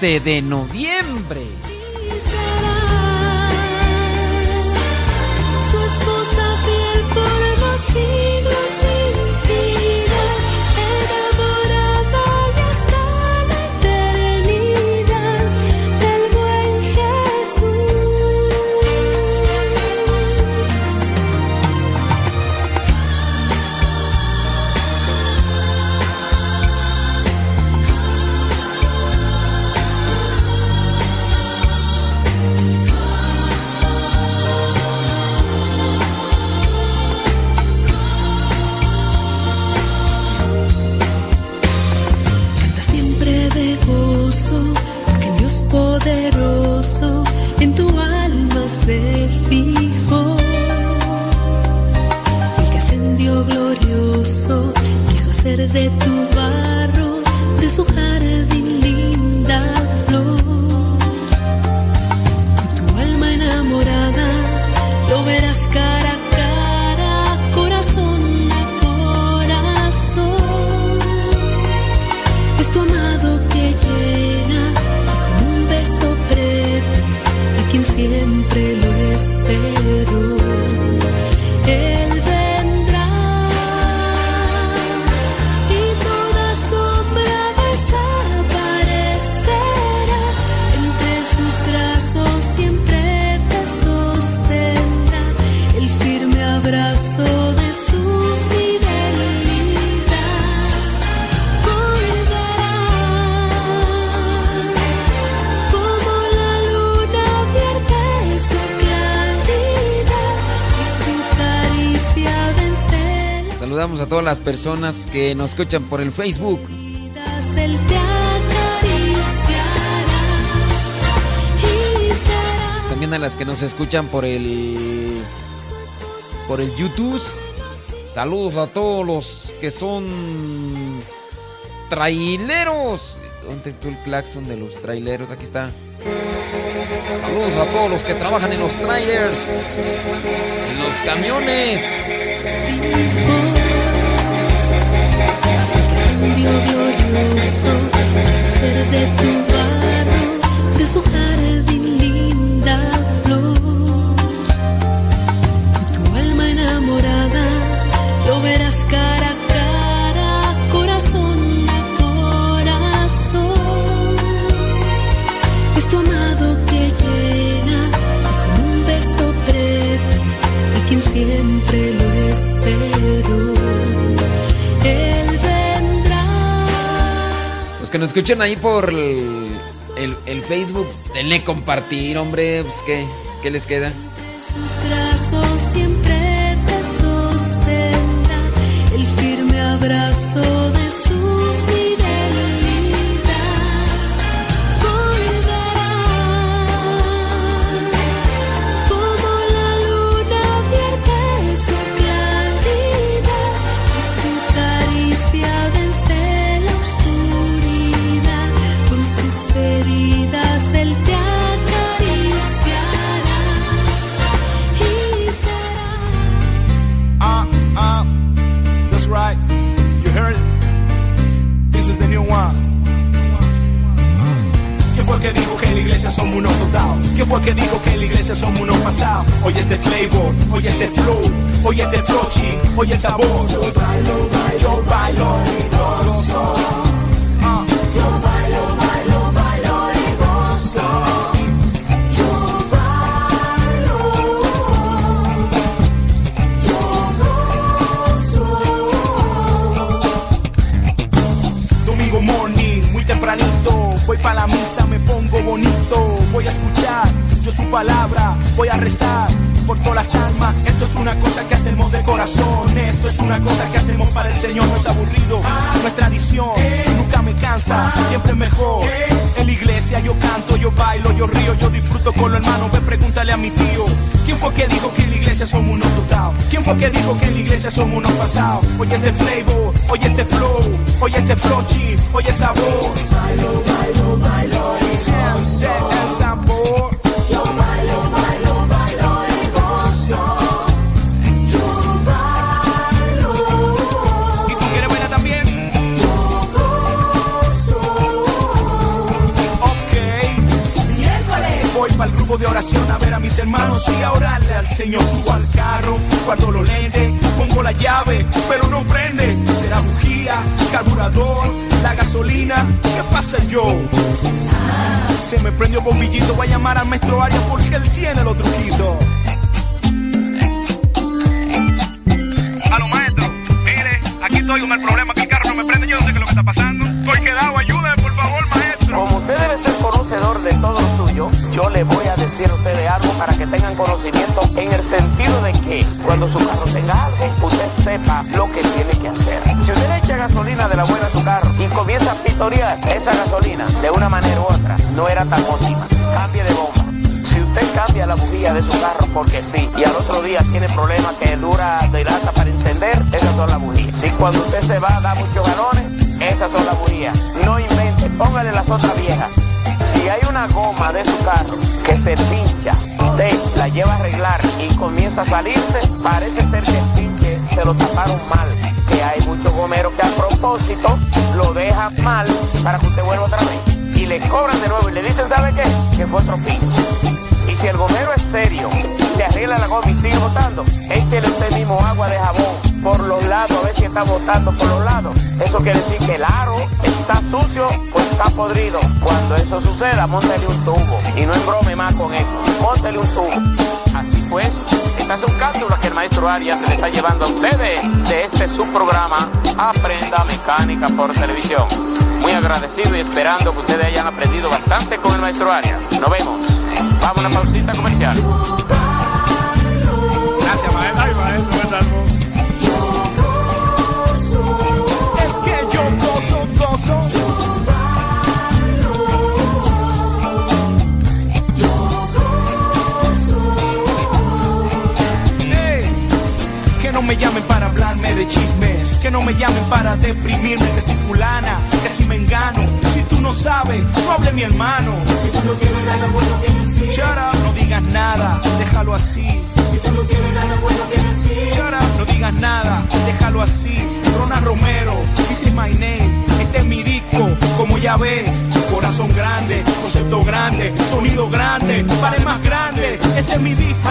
se denuncia. personas que nos escuchan por el Facebook. También a las que nos escuchan por el por el YouTube. Saludos a todos los que son traileros. ¿Dónde está el claxon de los traileros? Aquí está. Saludos a todos los que trabajan en los trailers, en los camiones. Sou, sou ser aberto nos escuchan ahí por el, el, el Facebook, denle compartir, hombre, pues ¿qué, les queda. Sus brazos siempre te sostendrá, el firme abrazo. Oye este flavor, oye este flow, oye este flochi, oye sabor. Yo bailo, yo bailo, y. Ah. Yo bailo. Voy a rezar por todas las almas. Esto es una cosa que hacemos de corazón. Esto es una cosa que hacemos para el Señor. No es aburrido, no es tradición. Nunca me cansa, siempre mejor. En la iglesia yo canto, yo bailo, yo río, yo disfruto con los hermanos. Ve, pregúntale a mi tío. ¿Quién fue que dijo que en la iglesia somos unos total? ¿Quién fue que dijo que en la iglesia somos unos pasados? Oye este flavor, oye este flow, oye este flow oye sabor. Bailo, bailo, bailo. Siente el sabor. Grupo de oración a ver a mis hermanos y a orarle al Señor. Subo al carro, guardo los lentes, pongo la llave, pero no prende. Será bujía, carburador, la gasolina. ¿Qué pasa yo? Se me prendió bombillito, voy a llamar al maestro Arias porque él tiene los truquitos. Aló maestro, mire, aquí estoy con el problema que el carro no me prende, yo no sé qué es lo que está pasando. Para que tengan conocimiento en el sentido de que cuando su carro tenga algo, usted sepa lo que tiene que hacer. Si usted le echa gasolina de la buena a su carro y comienza a pitorear esa gasolina de una manera u otra, no era tan óptima. Cambie de bomba. Si usted cambia la bujía de su carro porque sí, y al otro día tiene problemas que dura, dilata para encender, esas son las bujías. Si cuando usted se va da muchos galones, esas son las bujías. No invente, póngale las otras viejas. Si hay una goma de su carro que se pincha, la lleva a arreglar y comienza a salirse, parece ser que el pinche se lo taparon mal. Que hay muchos gomeros que a propósito lo dejan mal para que usted vuelva otra vez. Y le cobran de nuevo y le dicen, ¿sabe qué? Que fue otro pinche. Y si el gomero es serio, le arregla la goma y sigue botando, échele usted mismo agua de jabón por los lados, a ver si está botando por los lados. Eso quiere decir que el aro está sucio o está podrido. Cuando eso suceda, montele un tubo. Y no embrome más con eso. Montele un tubo. Así pues, estas son cápsulas que el maestro Arias se le está llevando a ustedes de este subprograma Aprenda Mecánica por Televisión. Muy agradecido y esperando que ustedes hayan aprendido bastante con el maestro Arias. Nos vemos. Vamos a una pausita comercial. Gracias maestro, ay maestro, no me llamen para hablarme de chismes, que no me llamen para deprimirme, que si fulana, que si me engano, si tú no sabes, no hable mi hermano. Si tú no tienes nada bueno que decir, up, no digas nada, déjalo así. Si tú no tienes nada bueno que decir, up, no digas nada, déjalo así. Rona Romero, this is my name, este es mi disco, como ya ves, corazón grande, concepto grande, sonido grande, pared más grande, este es mi disco,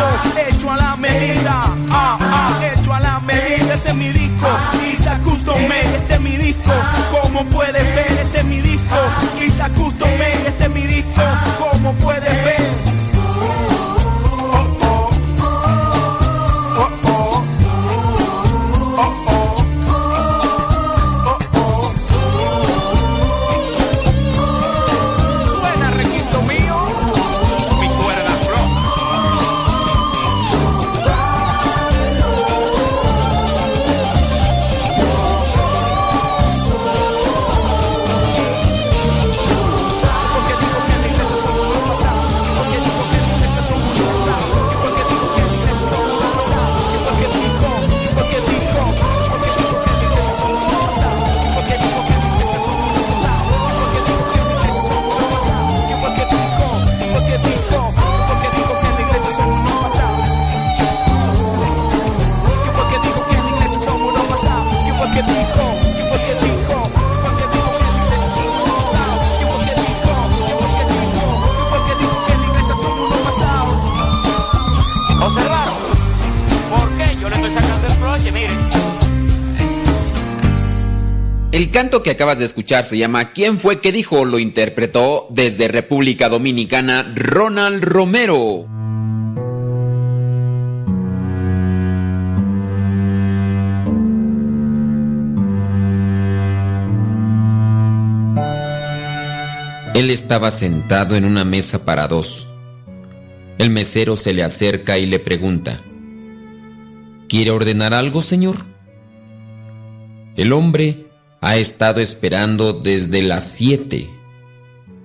hecho a la medida, ah, ah, hecho a la medida, este es mi disco, Isa Custom este es mi disco, como puedes ver, este es mi disco, Isa Custom este es mi disco, como puedes ver. El canto que acabas de escuchar se llama ¿Quién fue que dijo? Lo interpretó desde República Dominicana Ronald Romero. Él estaba sentado en una mesa para dos. El mesero se le acerca y le pregunta, ¿Quiere ordenar algo, señor? El hombre ha estado esperando desde las siete,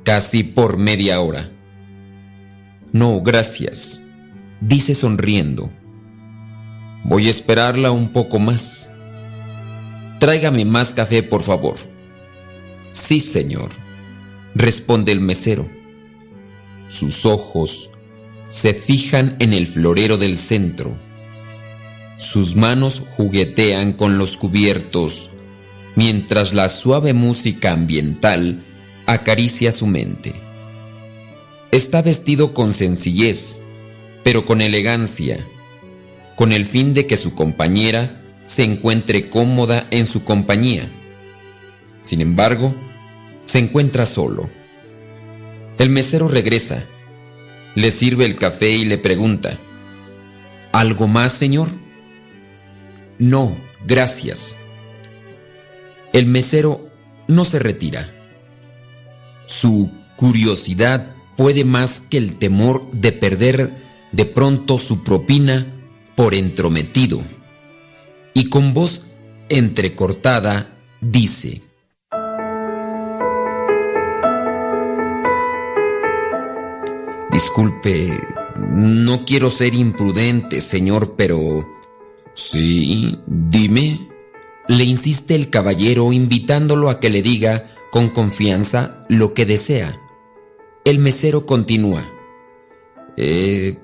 casi por media hora. No, gracias, dice sonriendo. Voy a esperarla un poco más. Tráigame más café, por favor. Sí, señor, responde el mesero. Sus ojos se fijan en el florero del centro. Sus manos juguetean con los cubiertos, mientras la suave música ambiental acaricia su mente. Está vestido con sencillez, pero con elegancia, con el fin de que su compañera se encuentre cómoda en su compañía. Sin embargo, se encuentra solo. El mesero regresa, le sirve el café y le pregunta, ¿Algo más, señor? No, gracias. El mesero no se retira. Su curiosidad puede más que el temor de perder de pronto su propina por entrometido y con voz entrecortada dice, Disculpe, no quiero ser imprudente, señor, pero... Sí, dime. Le insiste el caballero invitándolo a que le diga con confianza lo que desea. El mesero continúa. Eh,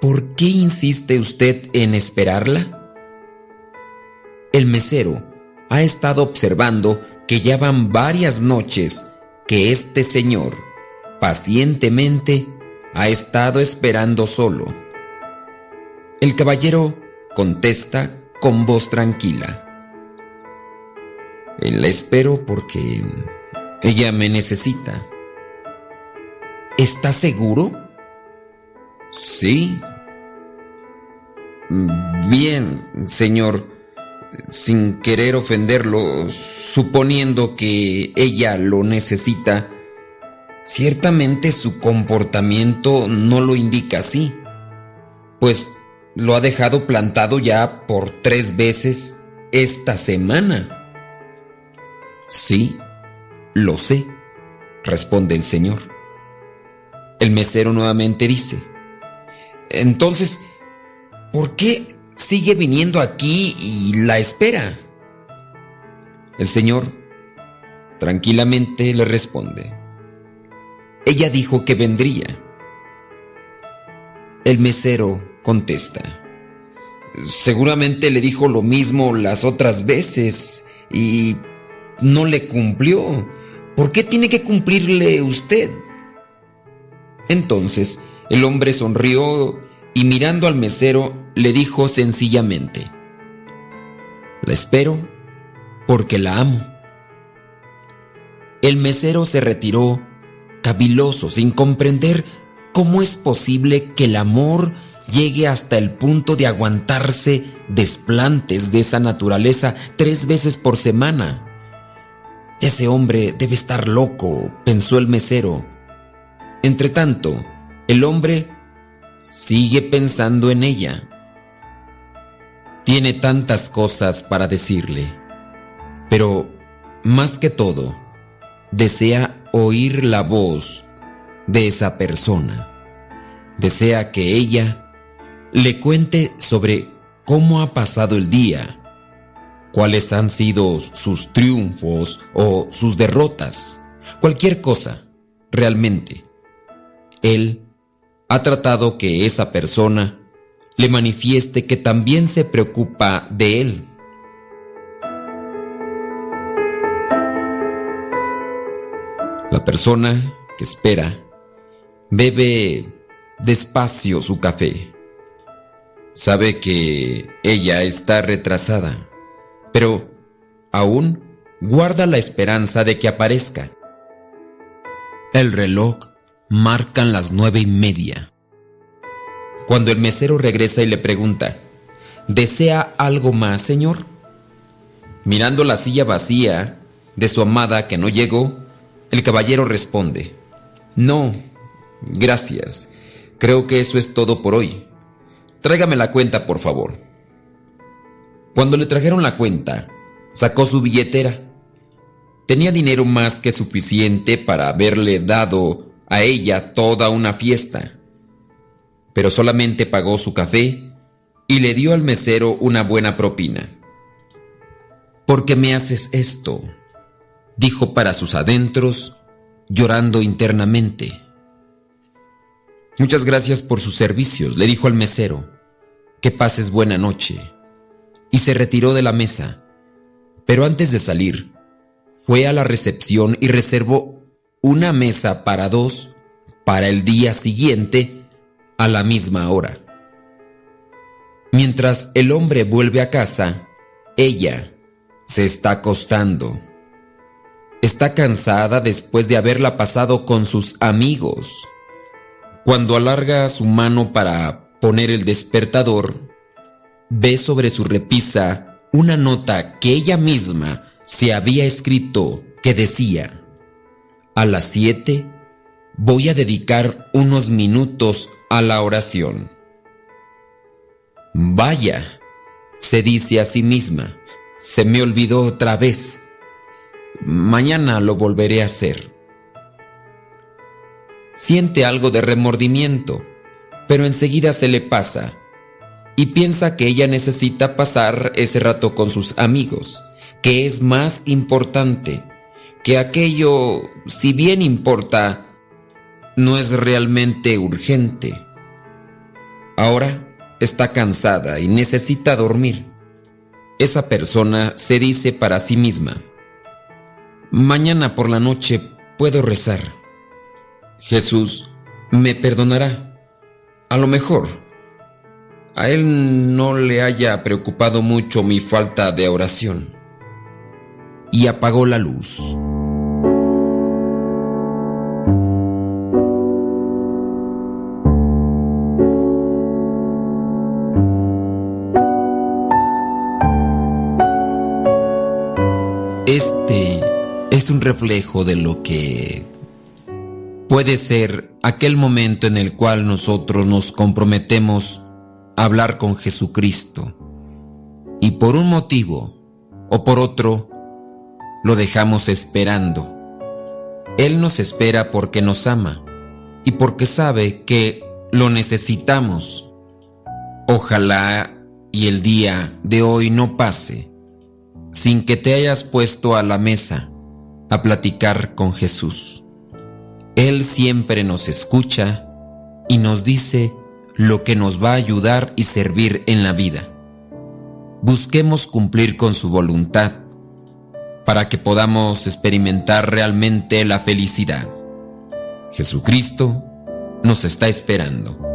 ¿Por qué insiste usted en esperarla? El mesero ha estado observando que ya van varias noches que este señor pacientemente ha estado esperando solo. El caballero contesta con voz tranquila. La espero porque ella me necesita. ¿Está seguro? Sí. Bien, señor sin querer ofenderlo, suponiendo que ella lo necesita, ciertamente su comportamiento no lo indica así, pues lo ha dejado plantado ya por tres veces esta semana. Sí, lo sé, responde el señor. El mesero nuevamente dice, entonces, ¿por qué sigue viniendo aquí y la espera. El señor tranquilamente le responde. Ella dijo que vendría. El mesero contesta. Seguramente le dijo lo mismo las otras veces y no le cumplió. ¿Por qué tiene que cumplirle usted? Entonces el hombre sonrió y mirando al mesero le dijo sencillamente, La espero porque la amo. El mesero se retiró, caviloso, sin comprender cómo es posible que el amor llegue hasta el punto de aguantarse desplantes de esa naturaleza tres veces por semana. Ese hombre debe estar loco, pensó el mesero. Entretanto, el hombre sigue pensando en ella. Tiene tantas cosas para decirle, pero más que todo, desea oír la voz de esa persona. Desea que ella le cuente sobre cómo ha pasado el día, cuáles han sido sus triunfos o sus derrotas, cualquier cosa, realmente. Él ha tratado que esa persona le manifieste que también se preocupa de él. La persona que espera bebe despacio su café. Sabe que ella está retrasada, pero aún guarda la esperanza de que aparezca. El reloj marcan las nueve y media. Cuando el mesero regresa y le pregunta, ¿desea algo más, señor? Mirando la silla vacía de su amada que no llegó, el caballero responde, No, gracias. Creo que eso es todo por hoy. Tráigame la cuenta, por favor. Cuando le trajeron la cuenta, sacó su billetera. Tenía dinero más que suficiente para haberle dado a ella toda una fiesta. Pero solamente pagó su café y le dio al mesero una buena propina. ¿Por qué me haces esto? dijo para sus adentros, llorando internamente. Muchas gracias por sus servicios, le dijo al mesero. Que pases buena noche. Y se retiró de la mesa. Pero antes de salir, fue a la recepción y reservó una mesa para dos para el día siguiente a la misma hora. Mientras el hombre vuelve a casa, ella se está acostando. Está cansada después de haberla pasado con sus amigos. Cuando alarga su mano para poner el despertador, ve sobre su repisa una nota que ella misma se había escrito que decía, a las siete voy a dedicar unos minutos a la oración. Vaya, se dice a sí misma, se me olvidó otra vez. Mañana lo volveré a hacer. Siente algo de remordimiento, pero enseguida se le pasa y piensa que ella necesita pasar ese rato con sus amigos, que es más importante, que aquello, si bien importa, no es realmente urgente. Ahora está cansada y necesita dormir. Esa persona se dice para sí misma, mañana por la noche puedo rezar. Jesús me perdonará. A lo mejor a él no le haya preocupado mucho mi falta de oración. Y apagó la luz. Este es un reflejo de lo que puede ser aquel momento en el cual nosotros nos comprometemos hablar con Jesucristo y por un motivo o por otro lo dejamos esperando. Él nos espera porque nos ama y porque sabe que lo necesitamos. Ojalá y el día de hoy no pase sin que te hayas puesto a la mesa a platicar con Jesús. Él siempre nos escucha y nos dice lo que nos va a ayudar y servir en la vida. Busquemos cumplir con su voluntad para que podamos experimentar realmente la felicidad. Jesucristo nos está esperando.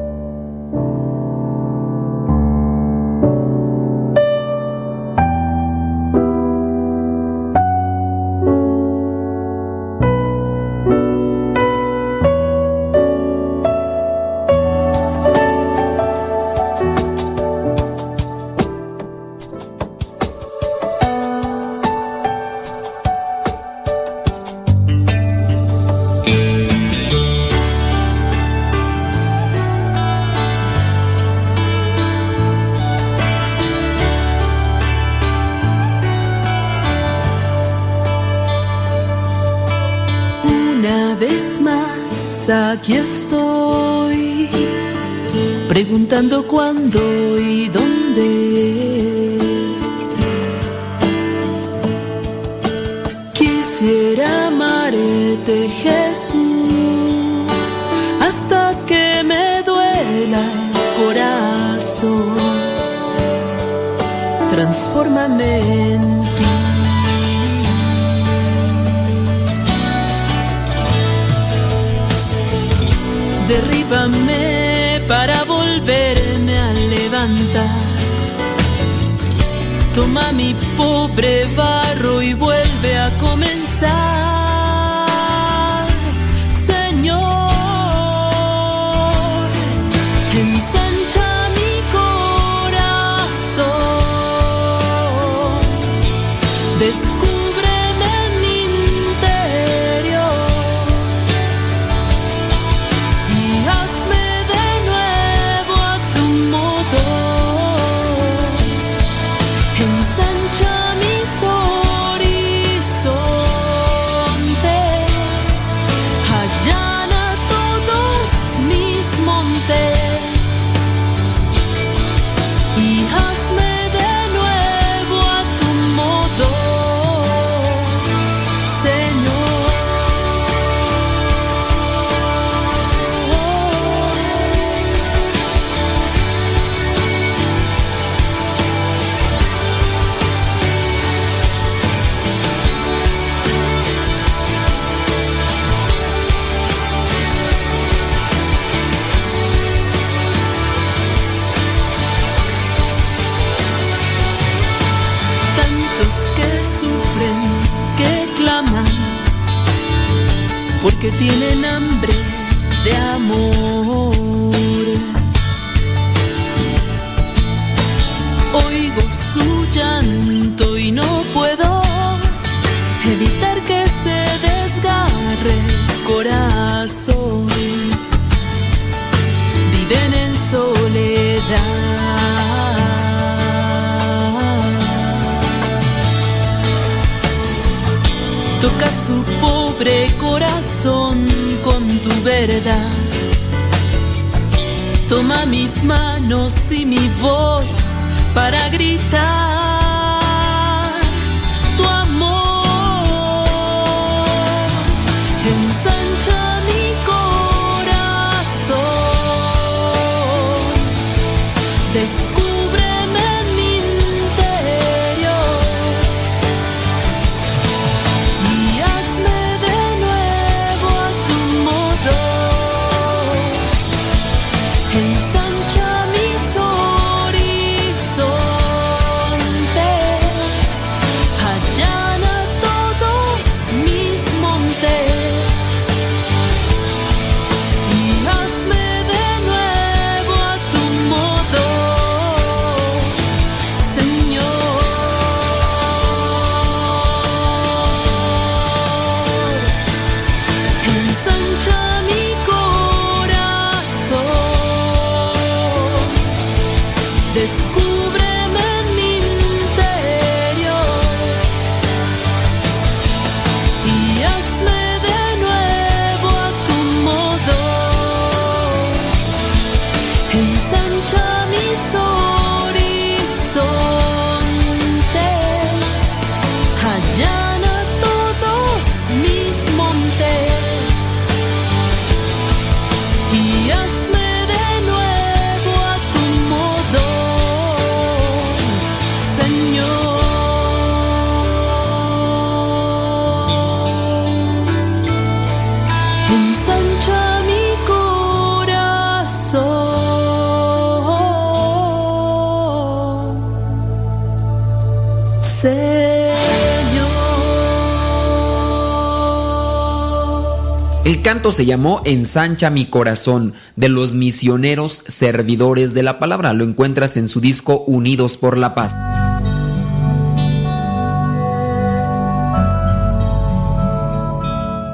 Se llamó Ensancha mi corazón de los misioneros servidores de la palabra. Lo encuentras en su disco Unidos por la Paz.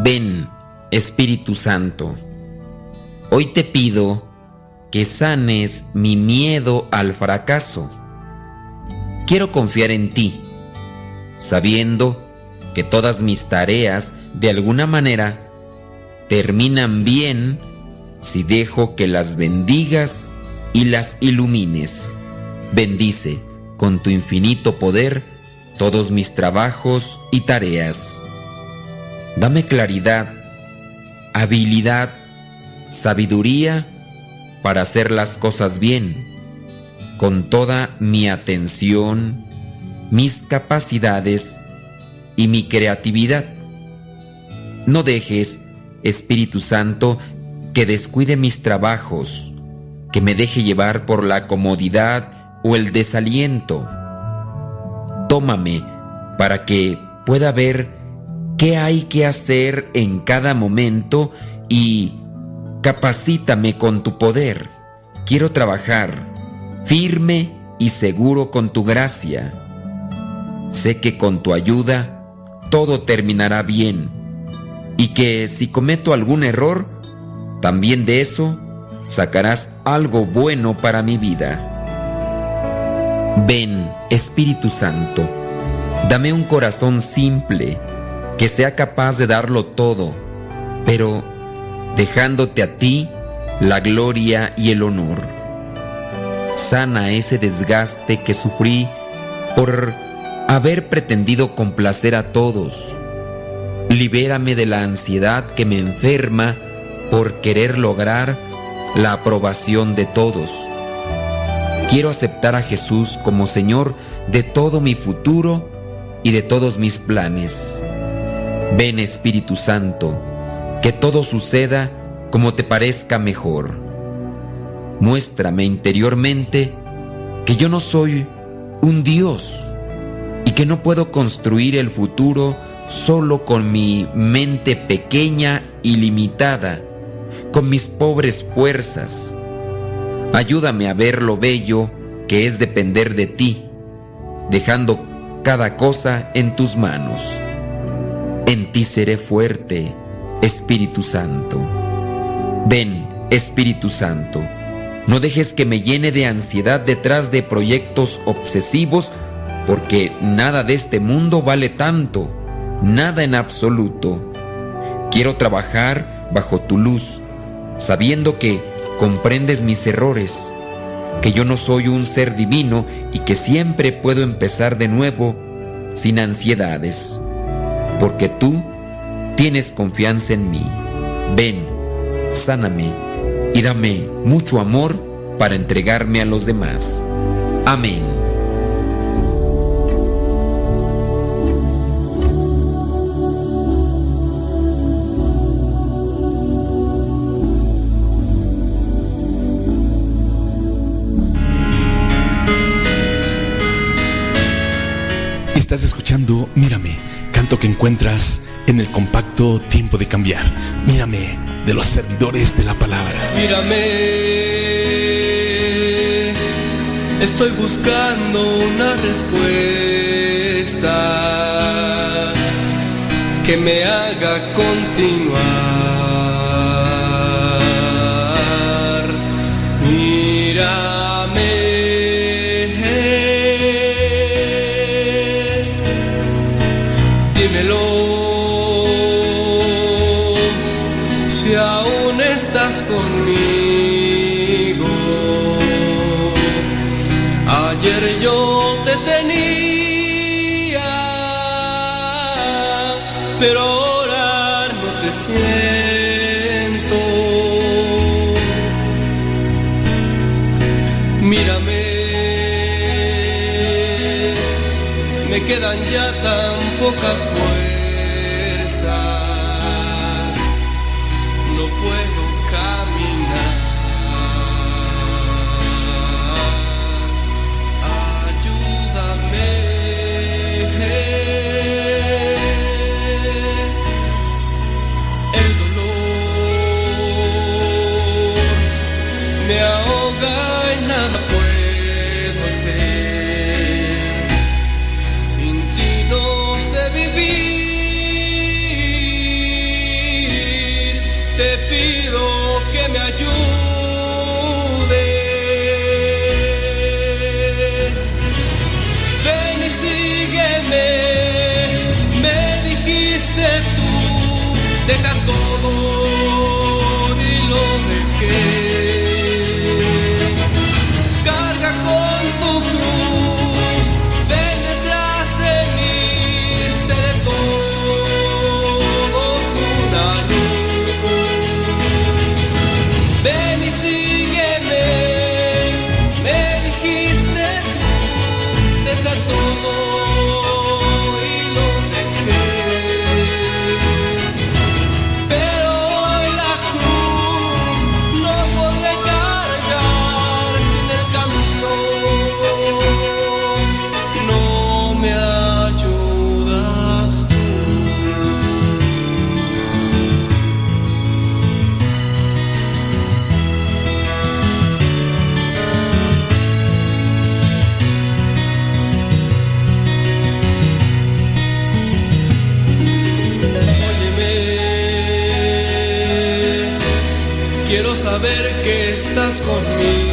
Ven, Espíritu Santo, hoy te pido que sanes mi miedo al fracaso. Quiero confiar en ti, sabiendo que todas mis tareas de alguna manera terminan bien si dejo que las bendigas y las ilumines. Bendice con tu infinito poder todos mis trabajos y tareas. Dame claridad, habilidad, sabiduría para hacer las cosas bien, con toda mi atención, mis capacidades y mi creatividad. No dejes Espíritu Santo, que descuide mis trabajos, que me deje llevar por la comodidad o el desaliento. Tómame para que pueda ver qué hay que hacer en cada momento y capacítame con tu poder. Quiero trabajar firme y seguro con tu gracia. Sé que con tu ayuda todo terminará bien y que si cometo algún error, también de eso sacarás algo bueno para mi vida. Ven, Espíritu Santo, dame un corazón simple, que sea capaz de darlo todo, pero dejándote a ti la gloria y el honor. Sana ese desgaste que sufrí por haber pretendido complacer a todos Libérame de la ansiedad que me enferma por querer lograr la aprobación de todos. Quiero aceptar a Jesús como Señor de todo mi futuro y de todos mis planes. Ven Espíritu Santo, que todo suceda como te parezca mejor. Muéstrame interiormente que yo no soy un Dios y que no puedo construir el futuro solo con mi mente pequeña y limitada, con mis pobres fuerzas. Ayúdame a ver lo bello que es depender de ti, dejando cada cosa en tus manos. En ti seré fuerte, Espíritu Santo. Ven, Espíritu Santo, no dejes que me llene de ansiedad detrás de proyectos obsesivos, porque nada de este mundo vale tanto, nada en absoluto. Quiero trabajar bajo tu luz, sabiendo que comprendes mis errores, que yo no soy un ser divino y que siempre puedo empezar de nuevo sin ansiedades, porque tú tienes confianza en mí. Ven, sáname y dame mucho amor para entregarme a los demás. Amén. Estás escuchando Mírame, canto que encuentras en el compacto Tiempo de Cambiar. Mírame, de los servidores de la palabra. Mírame, estoy buscando una respuesta que me haga continuar. conmigo. Quedan ya tan pocas estás conmigo.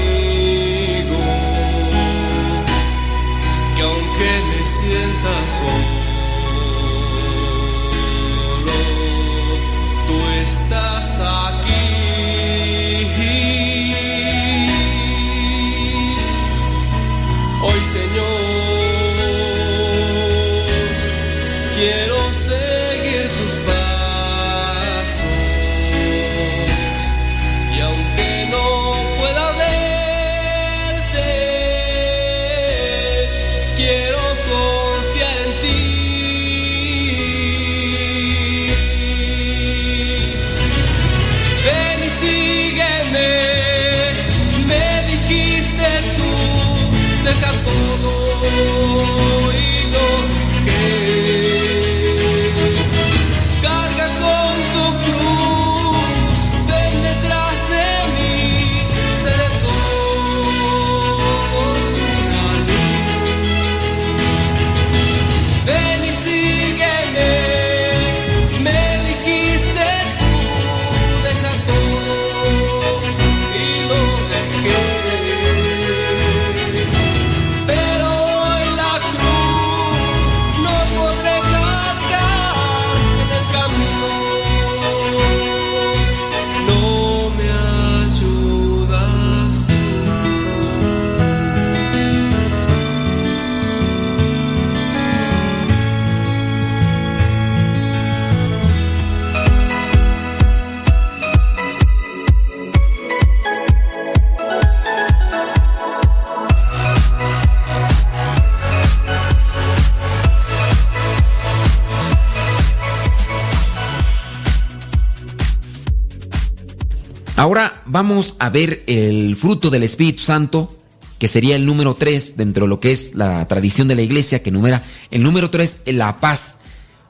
Vamos a ver el fruto del Espíritu Santo, que sería el número 3 dentro de lo que es la tradición de la iglesia, que numera el número 3, la paz.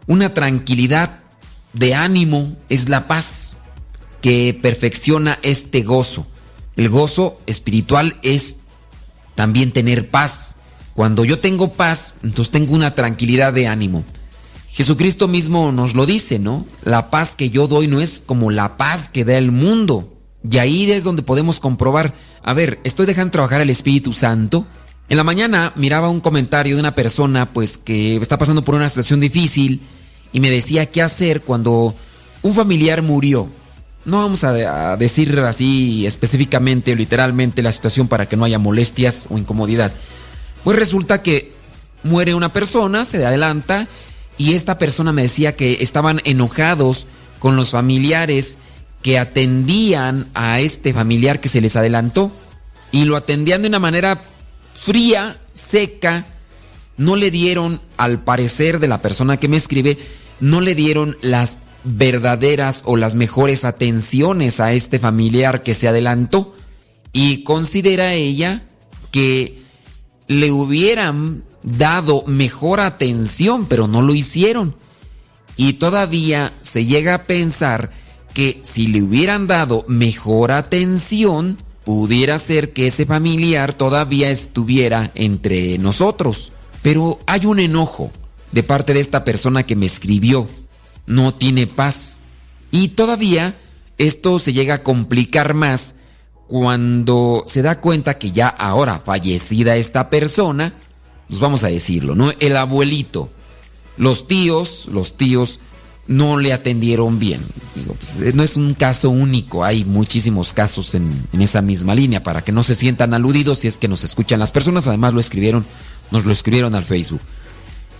Una tranquilidad de ánimo es la paz que perfecciona este gozo. El gozo espiritual es también tener paz. Cuando yo tengo paz, entonces tengo una tranquilidad de ánimo. Jesucristo mismo nos lo dice, ¿no? La paz que yo doy no es como la paz que da el mundo. Y ahí es donde podemos comprobar, a ver, estoy dejando trabajar el Espíritu Santo. En la mañana miraba un comentario de una persona pues que está pasando por una situación difícil y me decía qué hacer cuando un familiar murió. No vamos a, decir así específicamente o literalmente la situación para que no haya molestias o incomodidad. Pues resulta que muere una persona, se adelanta y esta persona me decía que estaban enojados con los familiares que atendían a este familiar que se les adelantó y lo atendían de una manera fría, seca, no le dieron, al parecer de la persona que me escribe, no le dieron las verdaderas o las mejores atenciones a este familiar que se adelantó y considera ella que le hubieran dado mejor atención, pero no lo hicieron. Y todavía se llega a pensar que si le hubieran dado mejor atención, pudiera ser que ese familiar todavía estuviera entre nosotros. Pero hay un enojo de parte de esta persona que me escribió. No tiene paz. Y todavía esto se llega a complicar más cuando se da cuenta que ya ahora fallecida esta persona, pues vamos a decirlo, ¿no? El abuelito, los tíos, los tíos no le atendieron bien. Pues, no es un caso único, hay muchísimos casos en, en, esa misma línea para que no se sientan aludidos si es que nos escuchan las personas, además lo escribieron, nos lo escribieron al Facebook.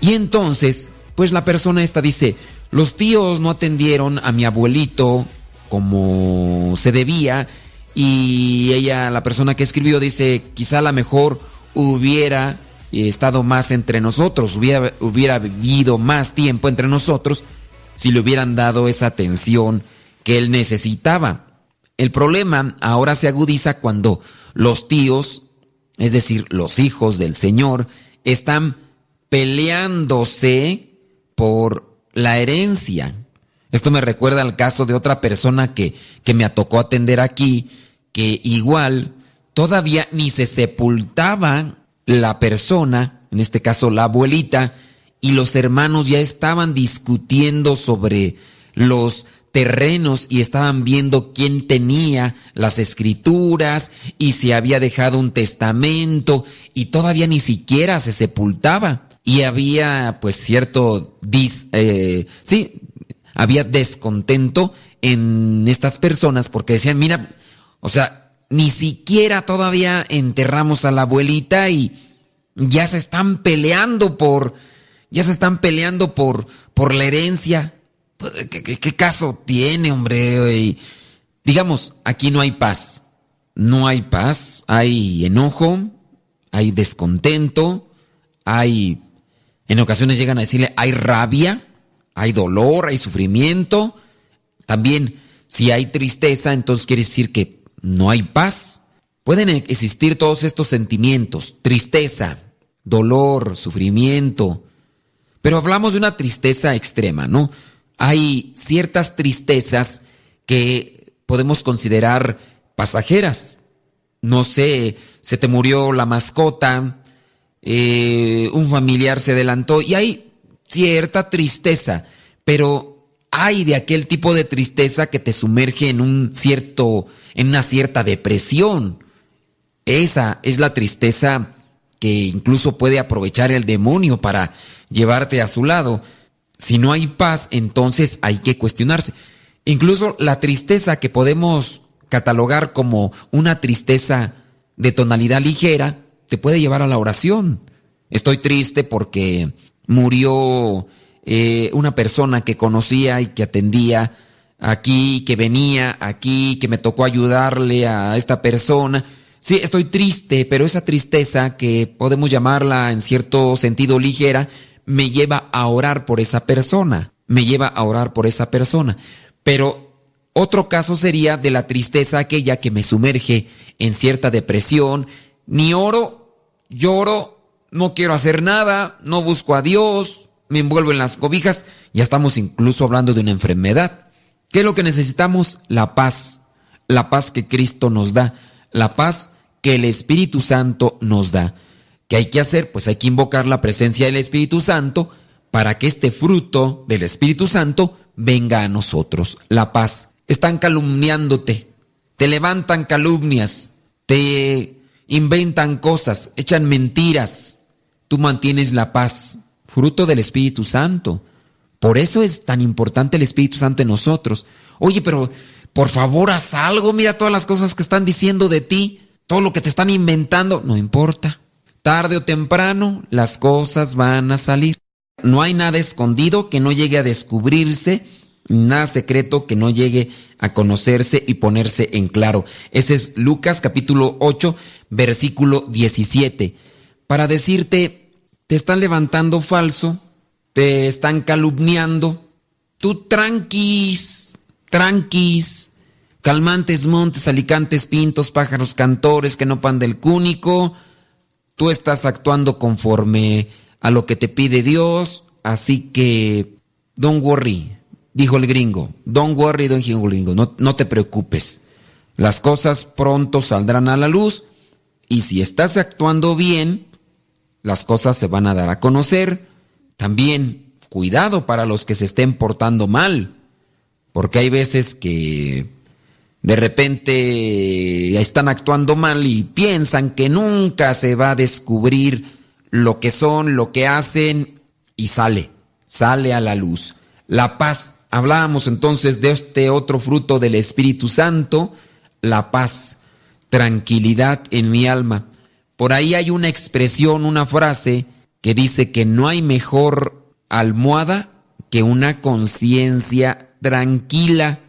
Y entonces, pues la persona esta dice, los tíos no atendieron a mi abuelito como se debía y ella, la persona que escribió, dice, quizá a lo mejor hubiera estado más entre nosotros, hubiera, hubiera vivido más tiempo entre nosotros si le hubieran dado esa atención que él necesitaba. El problema ahora se agudiza cuando los tíos, es decir, los hijos del Señor, están peleándose por la herencia. Esto me recuerda al caso de otra persona que, que me tocó atender aquí, que igual todavía ni se sepultaba la persona, en este caso la abuelita, y los hermanos ya estaban discutiendo sobre los terrenos y estaban viendo quién tenía las escrituras y si había dejado un testamento y todavía ni siquiera se sepultaba. Y había pues cierto dis, eh, sí había descontento en estas personas porque decían mira o sea ni siquiera todavía enterramos a la abuelita y ya se están peleando por ya se están peleando por, por la herencia. Pues, ¿Qué, caso tiene, hombre? digamos, aquí no hay paz. No hay paz, hay enojo, hay descontento, hay, en ocasiones llegan a decirle, hay rabia, hay dolor, hay sufrimiento. También, si hay tristeza, entonces quiere decir que no hay paz. Pueden existir todos estos sentimientos, tristeza, dolor, sufrimiento, pero hablamos de una tristeza extrema, ¿no? Hay ciertas tristezas que podemos considerar pasajeras. No sé, se te murió la mascota, eh, un familiar se adelantó y hay cierta tristeza, pero hay de aquel tipo de tristeza que te sumerge en un cierto, en una cierta depresión. Esa es la tristeza que incluso puede aprovechar el demonio para llevarte a su lado. Si no hay paz, entonces hay que cuestionarse. Incluso la tristeza que podemos catalogar como una tristeza de tonalidad ligera, te puede llevar a la oración. Estoy triste porque murió eh, una persona que conocía y que atendía aquí, que venía aquí, que me tocó ayudarle a esta persona. Sí, estoy triste, pero esa tristeza que podemos llamarla en cierto sentido ligera, me lleva a orar por esa persona, me lleva a orar por esa persona. Pero Otro caso sería de la tristeza aquella que me sumerge en cierta depresión. Ni oro, lloro, no quiero hacer nada, no busco a Dios, me envuelvo en las cobijas. Ya estamos incluso hablando de una enfermedad. ¿Qué es lo que necesitamos? La paz. La paz que Cristo nos da. La paz que el Espíritu Santo nos da. ¿Qué hay que hacer? Pues hay que invocar la presencia del Espíritu Santo para que este fruto del Espíritu Santo venga a nosotros. La paz. Están calumniándote, te levantan calumnias, te inventan cosas, echan mentiras. Tú mantienes la paz, fruto del Espíritu Santo. Por eso es tan importante el Espíritu Santo en nosotros. Oye, pero por favor haz algo, mira todas las cosas que están diciendo de ti, todo lo que te están inventando, no importa. Tarde o temprano las cosas van a salir. No hay nada escondido que no llegue a descubrirse, nada secreto que no llegue a conocerse y ponerse en claro. Ese es Lucas capítulo 8, versículo 17. Para decirte, te están levantando falso, te están calumniando, tú tranquis, tranquis, calmantes montes, alicantes pintos, pájaros cantores que no pan del cúnico, tú estás actuando conforme a lo que te pide Dios, así que don't worry, dijo el gringo, don't worry, don gringo, no, no te preocupes, las cosas pronto saldrán a la luz y si estás actuando bien, las cosas se van a dar a conocer. También cuidado para los que se estén portando mal, porque hay veces que de repente están actuando mal y piensan que nunca se va a descubrir lo que son, lo que hacen y sale, sale a la luz. La paz. Hablábamos entonces de este otro fruto del Espíritu Santo, la paz, tranquilidad en mi alma. Por ahí hay una expresión, una frase que dice que no hay mejor almohada que una conciencia tranquila.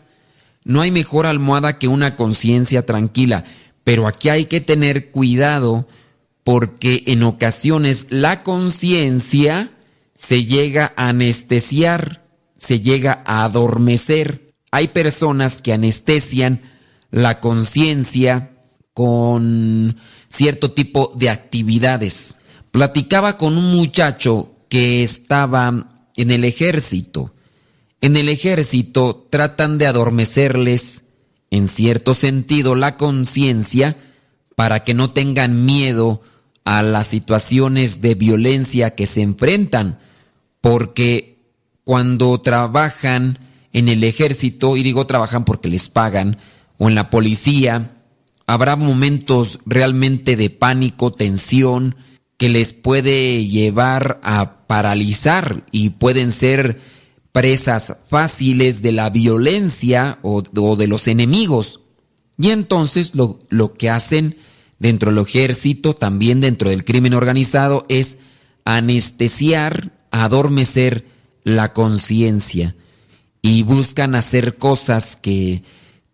No hay mejor almohada que una conciencia tranquila, pero aquí hay que tener cuidado porque en ocasiones la conciencia se llega a anestesiar, se llega a adormecer. Hay personas que anestesian la conciencia con cierto tipo de actividades. Platicaba con un muchacho que estaba en el ejército en el ejército tratan de adormecerles, en cierto sentido, la conciencia para que no tengan miedo a las situaciones de violencia que se enfrentan, porque cuando trabajan en el ejército, y digo trabajan porque les pagan, o en la policía, habrá momentos realmente de pánico, tensión, que les puede llevar a paralizar y pueden ser presas fáciles de la violencia o, de los enemigos. Y entonces lo, que hacen dentro del ejército, también dentro del crimen organizado, es anestesiar, adormecer la conciencia y buscan hacer cosas que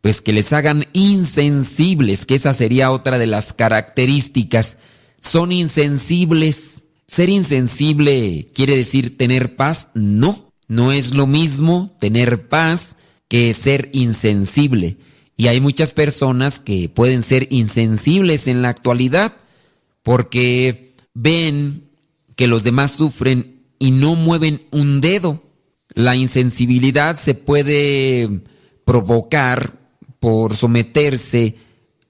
pues que les hagan insensibles, que esa sería otra de las características. Son insensibles. Ser insensible quiere decir tener paz? No. No es lo mismo tener paz que ser insensible. Y hay muchas personas que pueden ser insensibles en la actualidad porque ven que los demás sufren y no mueven un dedo. La insensibilidad se puede provocar por someterse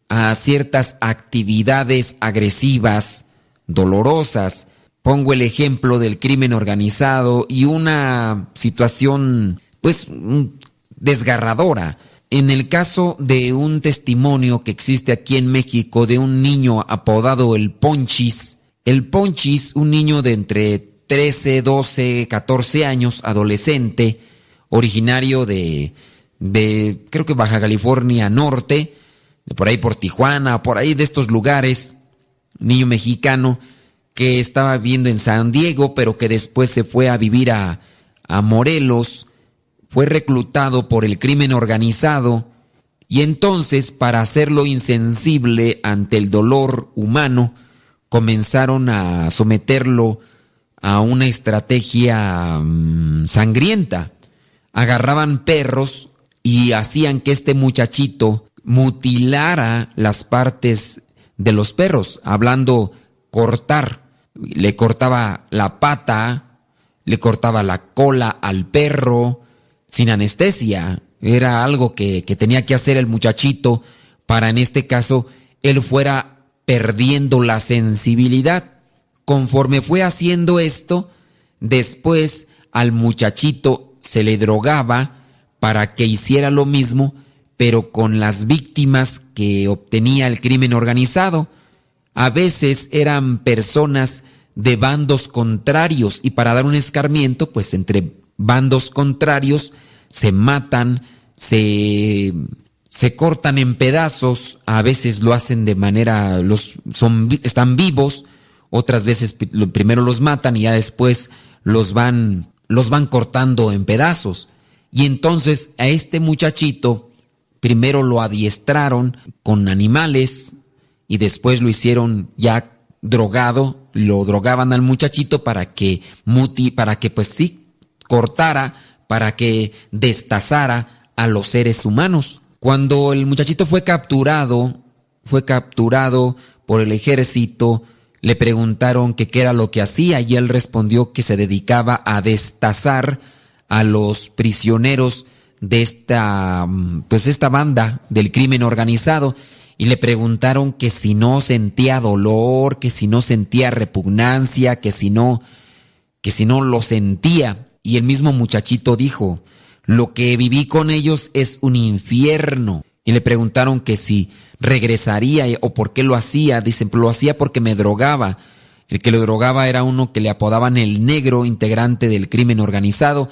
a ciertas actividades agresivas, dolorosas, Pongo el ejemplo del crimen organizado y una situación, pues, desgarradora. En el caso de un testimonio que existe aquí en México de un niño apodado el Ponchis, el Ponchis, un niño de entre 13, 12, 14 años, adolescente, originario de, de creo que Baja California Norte, de por ahí por Tijuana, por ahí de estos lugares, niño mexicano, que estaba viviendo en San Diego, pero que después se fue a vivir a, a Morelos, fue reclutado por el crimen organizado y entonces para hacerlo insensible ante el dolor humano, comenzaron a someterlo a una estrategia mm, sangrienta. Agarraban perros, y hacían que este muchachito mutilara las partes de los perros, hablando cortar. Le cortaba la pata, le cortaba la cola al perro, sin anestesia. Era algo que, que tenía que hacer el muchachito para, en este caso, él fuera perdiendo la sensibilidad. Conforme fue haciendo esto, después al muchachito se le drogaba para que hiciera lo mismo, pero con las víctimas que obtenía el crimen organizado. A veces eran personas de bandos contrarios y para dar un escarmiento, pues entre bandos contrarios se matan, se, se cortan en pedazos, a veces lo hacen de manera, los, son, están vivos, otras veces primero los matan y ya después los van, los van cortando en pedazos. Y entonces a este muchachito primero lo adiestraron con animales y después lo hicieron ya drogado, lo drogaban al muchachito para que muti, para que pues sí cortara, para que destazara a los seres humanos. Cuando el muchachito fue capturado, fue capturado por el ejército, le preguntaron que qué era lo que hacía y él respondió que se dedicaba a destazar a los prisioneros de esta, pues esta banda del crimen organizado y le preguntaron que si no sentía dolor, que si no sentía repugnancia, que si no, que si no lo sentía. Y el mismo muchachito dijo, lo que viví con ellos es un infierno. Y le preguntaron que si regresaría o por qué lo hacía. Dicen, lo hacía porque me drogaba. El que lo drogaba era uno que le apodaban el negro, integrante del crimen organizado.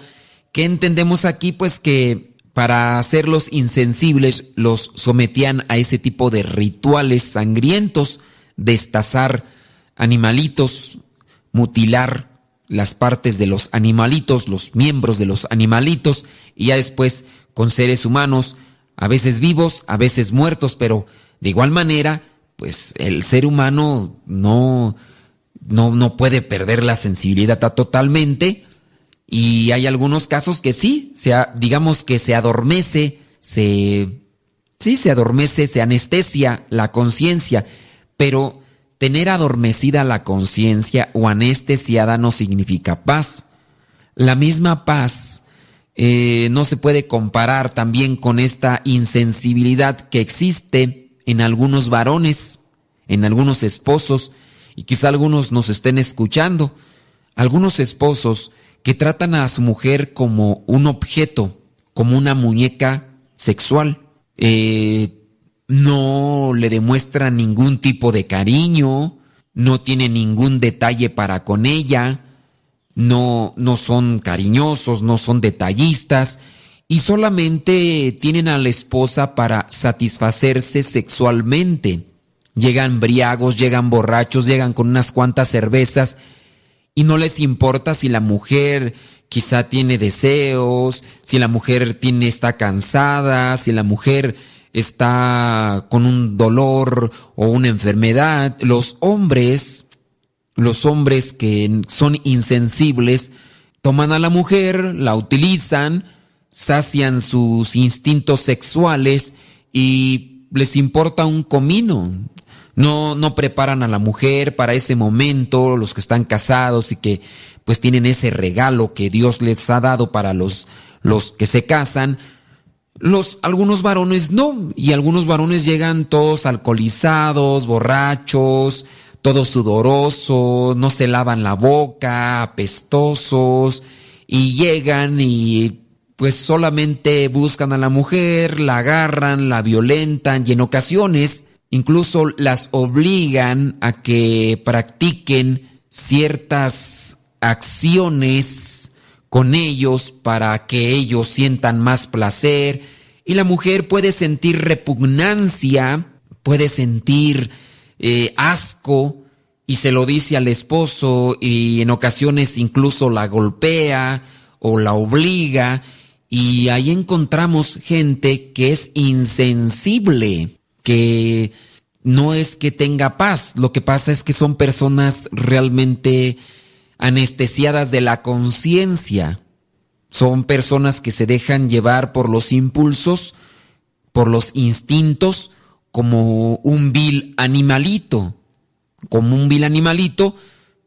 ¿Qué entendemos aquí? Pues que para hacerlos insensibles los sometían a ese tipo de rituales sangrientos, destazar animalitos, mutilar las partes de los animalitos, los miembros de los animalitos, y ya después con seres humanos, a veces vivos, a veces muertos, pero de igual manera, pues el ser humano no, no, no puede perder la sensibilidad totalmente, y hay algunos casos que sí, sea, digamos que se adormece, se, sí, se adormece, se anestesia la conciencia, pero tener adormecida la conciencia o anestesiada no significa paz. La misma paz eh, no se puede comparar también con esta insensibilidad que existe en algunos varones, en algunos esposos, y quizá algunos nos estén escuchando. Algunos esposos que tratan a su mujer como un objeto, como una muñeca sexual. Eh, no le demuestran ningún tipo de cariño, no tiene ningún detalle para con ella, no, no son cariñosos, no son detallistas y solamente tienen a la esposa para satisfacerse sexualmente. Llegan briagos, llegan borrachos, llegan con unas cuantas cervezas y no les importa si la mujer quizá tiene deseos, si la mujer tiene está cansada, si la mujer está con un dolor o una enfermedad. Los hombres, los hombres que son insensibles, toman a la mujer, la utilizan, sacian sus instintos sexuales y les importa un comino. No, no preparan a la mujer para ese momento, los que están casados y que pues tienen ese regalo que Dios les ha dado para los, los que se casan. Los, algunos varones no, y algunos varones llegan todos alcoholizados, borrachos, todos sudorosos, no se lavan la boca, apestosos, y llegan y pues solamente buscan a la mujer, la agarran, la violentan y en ocasiones incluso las obligan a que practiquen ciertas acciones con ellos para que ellos sientan más placer. Y la mujer puede sentir repugnancia, puede sentir eh, asco y se lo dice al esposo y en ocasiones incluso la golpea o la obliga. Y ahí encontramos gente que es insensible que no es que tenga paz, lo que pasa es que son personas realmente anestesiadas de la conciencia. Son personas que se dejan llevar por los impulsos, por los instintos, como un vil animalito, como un vil animalito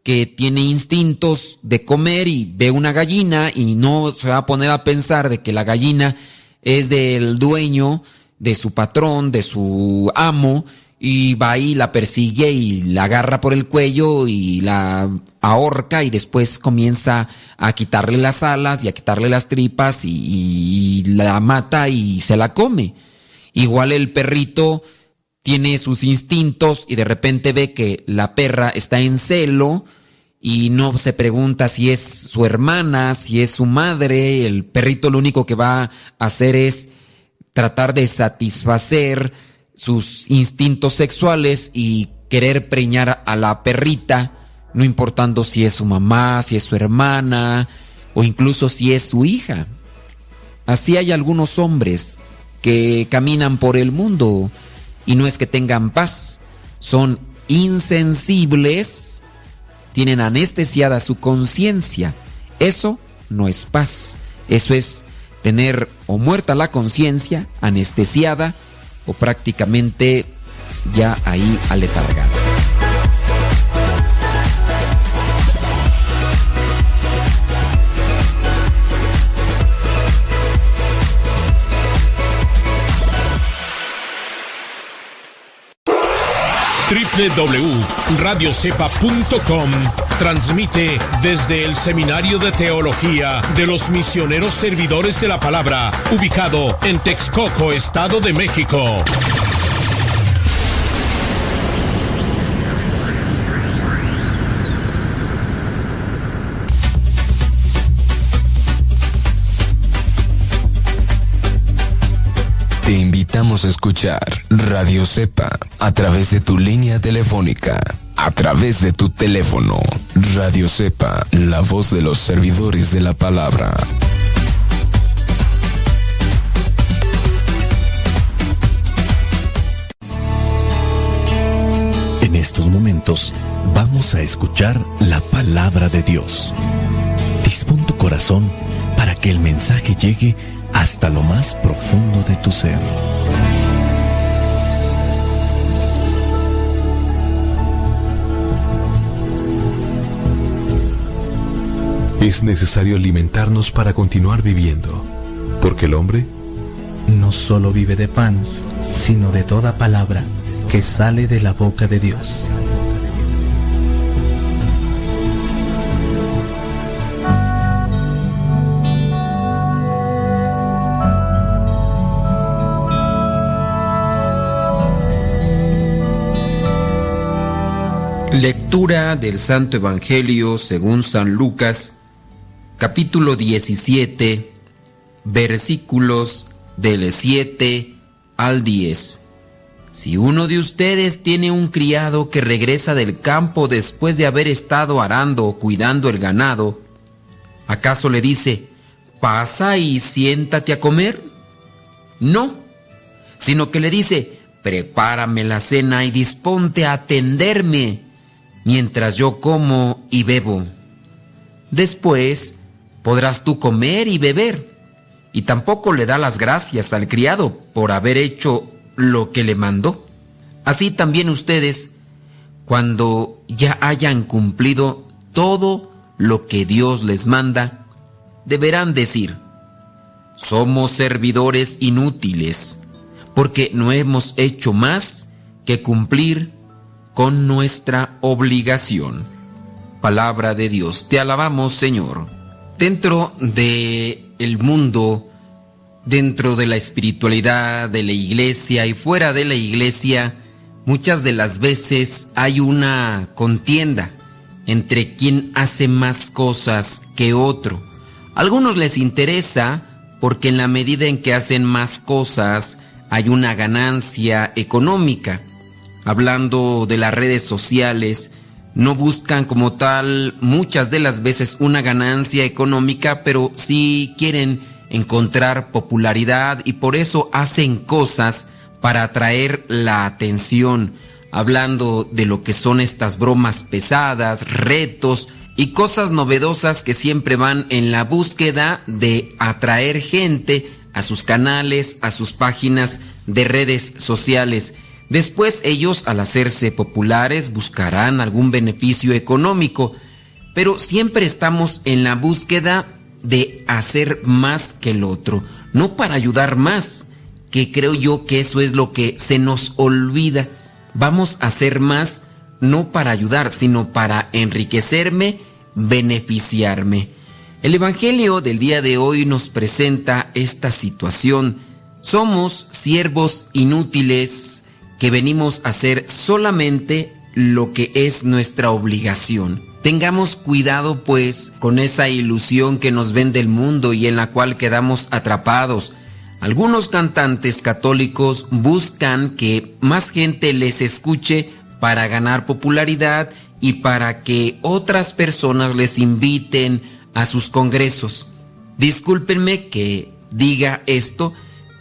que tiene instintos de comer y ve una gallina y no se va a poner a pensar de que la gallina es del dueño, de su patrón, de su amo, y va y la persigue y la agarra por el cuello y la ahorca y después comienza a quitarle las alas y a quitarle las tripas y, la mata y se la come. Igual el perrito tiene sus instintos y de repente ve que la perra está en celo y no se pregunta si es su hermana, si es su madre, el perrito lo único que va a hacer es tratar de satisfacer sus instintos sexuales y querer preñar a la perrita, no importando si es su mamá, si es su hermana o incluso si es su hija. Así hay algunos hombres que caminan por el mundo y no es que tengan paz, son insensibles, tienen anestesiada su conciencia. Eso no es paz, eso es tener o muerta la conciencia, anestesiada o prácticamente ya ahí aletargada. www.radiocepa.com transmite desde el Seminario de Teología de los Misioneros Servidores de la Palabra, ubicado en Texcoco, Estado de México. Te invitamos a escuchar Radio Cepa a través de tu línea telefónica, a través de tu teléfono. Radio Cepa, la voz de los servidores de la palabra. En estos momentos vamos a escuchar la palabra de Dios. Dispón tu corazón para que el mensaje llegue hasta lo más profundo de tu ser. Es necesario alimentarnos para continuar viviendo, porque el hombre no solo vive de pan, sino de toda palabra que sale de la boca de Dios. Lectura del Santo Evangelio según San Lucas, capítulo 17, versículos del 7 al 10. Si uno de ustedes tiene un criado que regresa del campo después de haber estado arando o cuidando el ganado, ¿acaso le dice, pasa y siéntate a comer? No, sino que le dice, prepárame la cena y disponte a atenderme mientras yo como y bebo. Después podrás tú comer y beber. Y tampoco le da las gracias al criado por haber hecho lo que le mandó. Así también ustedes, cuando ya hayan cumplido todo lo que Dios les manda, deberán decir, somos servidores inútiles, porque no hemos hecho más que cumplir con nuestra obligación. Palabra de Dios, te alabamos Señor. Dentro de el mundo, dentro de la espiritualidad de la iglesia y fuera de la iglesia, muchas de las veces hay una contienda entre quien hace más cosas que otro. A algunos les interesa porque en la medida en que hacen más cosas hay una ganancia económica hablando de las redes sociales, no buscan como tal muchas de las veces una ganancia económica, pero sí quieren encontrar popularidad y por eso hacen cosas para atraer la atención, hablando de lo que son estas bromas pesadas, retos y cosas novedosas que siempre van en la búsqueda de atraer gente a sus canales, a sus páginas de redes sociales. Después ellos, al hacerse populares, buscarán algún beneficio económico, pero siempre estamos en la búsqueda de hacer más que el otro, no para ayudar más, que creo yo que eso es lo que se nos olvida. Vamos a hacer más no para ayudar, sino para enriquecerme, beneficiarme. El Evangelio del día de hoy nos presenta esta situación. Somos siervos inútiles que venimos a hacer solamente lo que es nuestra obligación. Tengamos cuidado pues con esa ilusión que nos vende el mundo y en la cual quedamos atrapados. Algunos cantantes católicos buscan que más gente les escuche para ganar popularidad y para que otras personas les inviten a sus congresos. Discúlpenme que diga esto,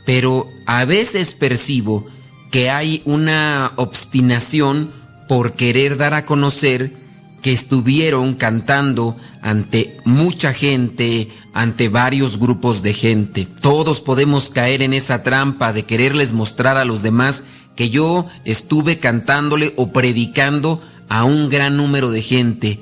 pero a veces percibo que hay una obstinación por querer dar a conocer que estuvieron cantando ante mucha gente, ante varios grupos de gente. Todos podemos caer en esa trampa de quererles mostrar a los demás que yo estuve cantándole o predicando a un gran número de gente.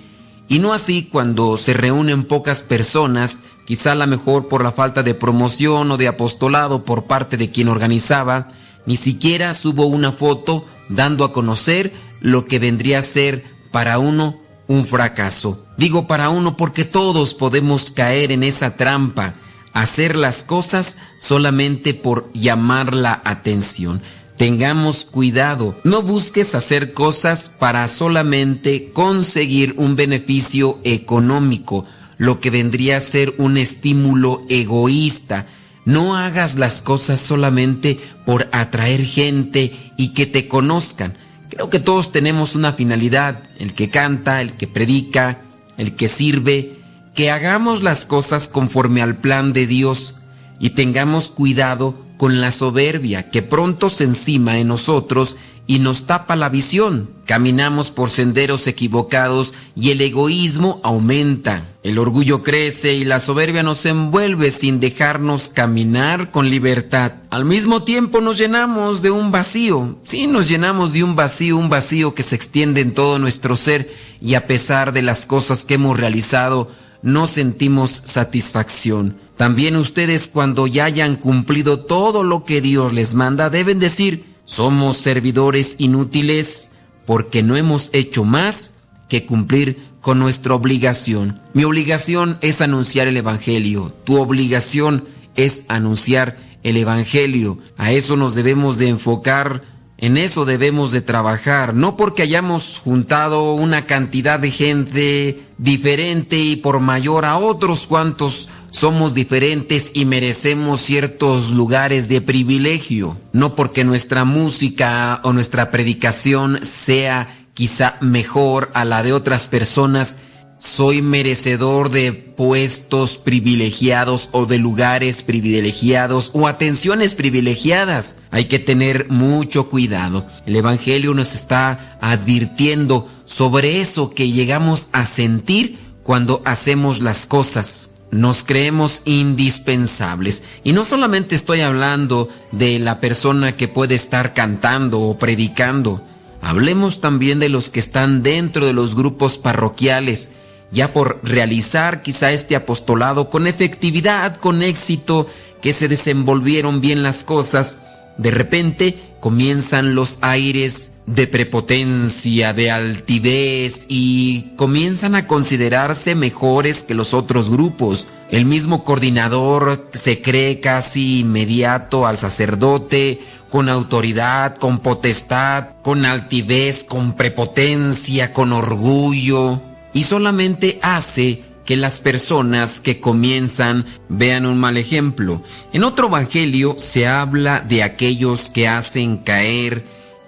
Y no así cuando se reúnen pocas personas, quizá a la mejor por la falta de promoción o de apostolado por parte de quien organizaba, ni siquiera subo una foto dando a conocer lo que vendría a ser para uno un fracaso. Digo para uno porque todos podemos caer en esa trampa, hacer las cosas solamente por llamar la atención. Tengamos cuidado, no busques hacer cosas para solamente conseguir un beneficio económico, lo que vendría a ser un estímulo egoísta. No hagas las cosas solamente por atraer gente y que te conozcan. Creo que todos tenemos una finalidad, el que canta, el que predica, el que sirve, que hagamos las cosas conforme al plan de Dios y tengamos cuidado con la soberbia que pronto se encima en nosotros y nos tapa la visión. Caminamos por senderos equivocados y el egoísmo aumenta. El orgullo crece y la soberbia nos envuelve sin dejarnos caminar con libertad. Al mismo tiempo nos llenamos de un vacío. Sí, nos llenamos de un vacío, un vacío que se extiende en todo nuestro ser y a pesar de las cosas que hemos realizado, no sentimos satisfacción. También ustedes cuando ya hayan cumplido todo lo que Dios les manda deben decir, somos servidores inútiles porque no hemos hecho más que cumplir con nuestra obligación. Mi obligación es anunciar el Evangelio. Tu obligación es anunciar el Evangelio. A eso nos debemos de enfocar, en eso debemos de trabajar. No porque hayamos juntado una cantidad de gente diferente y por mayor a otros cuantos somos diferentes y merecemos ciertos lugares de privilegio, no porque nuestra música o nuestra predicación sea quizá mejor a la de otras personas, soy merecedor de puestos privilegiados o de lugares privilegiados o atenciones privilegiadas. Hay que tener mucho cuidado. El Evangelio nos está advirtiendo sobre eso que llegamos a sentir cuando hacemos las cosas nos creemos indispensables. Y no solamente estoy hablando de la persona que puede estar cantando o predicando, hablemos también de los que están dentro de los grupos parroquiales, ya por realizar quizá este apostolado con efectividad, con éxito, que se desenvolvieron bien las cosas, de repente comienzan los aires de prepotencia, de altivez y comienzan a considerarse mejores que los otros grupos. El mismo coordinador se cree casi inmediato al sacerdote, con autoridad, con potestad, con altivez, con prepotencia, con orgullo, y solamente hace que las personas que comienzan vean un mal ejemplo. En otro evangelio se habla de aquellos que hacen caer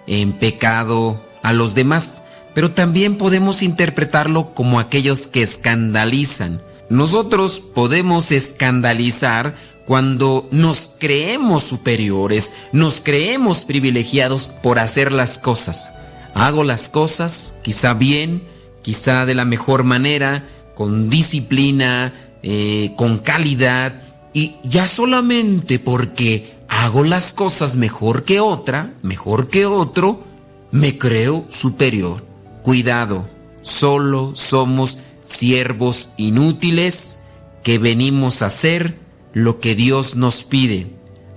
en pecado a los demás, pero también podemos interpretarlo como aquellos que escandalizan. Nosotros podemos escandalizar cuando nos creemos superiores, nos creemos privilegiados por hacer las cosas. Hago las cosas, quizá bien, quizá de la mejor manera, con disciplina, eh, con calidad, y ya solamente porque hago las cosas mejor que otra, mejor que otro, me creo superior. Cuidado, solo somos siervos inútiles que venimos a hacer lo que Dios nos pide,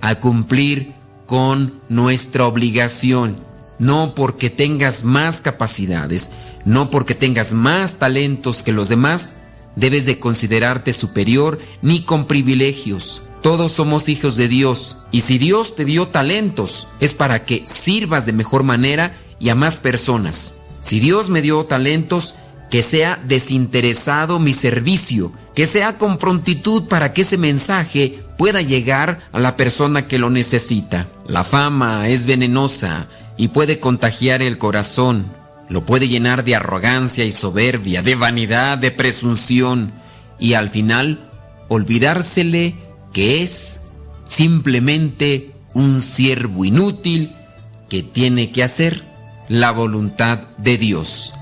a cumplir con nuestra obligación, no porque tengas más capacidades, no porque tengas más talentos que los demás, debes de considerarte superior ni con privilegios. Todos somos hijos de Dios y si Dios te dio talentos es para que sirvas de mejor manera y a más personas. Si Dios me dio talentos, que sea desinteresado mi servicio, que sea con prontitud para que ese mensaje pueda llegar a la persona que lo necesita. La fama es venenosa y puede contagiar el corazón, lo puede llenar de arrogancia y soberbia, de vanidad, de presunción y al final olvidársele que es simplemente un siervo inútil que tiene que hacer la voluntad de Dios.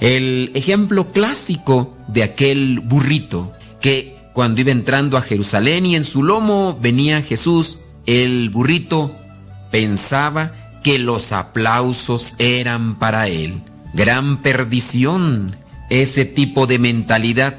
El ejemplo clásico de aquel burrito que cuando iba entrando a Jerusalén y en su lomo venía Jesús, el burrito pensaba que los aplausos eran para él. Gran perdición ese tipo de mentalidad.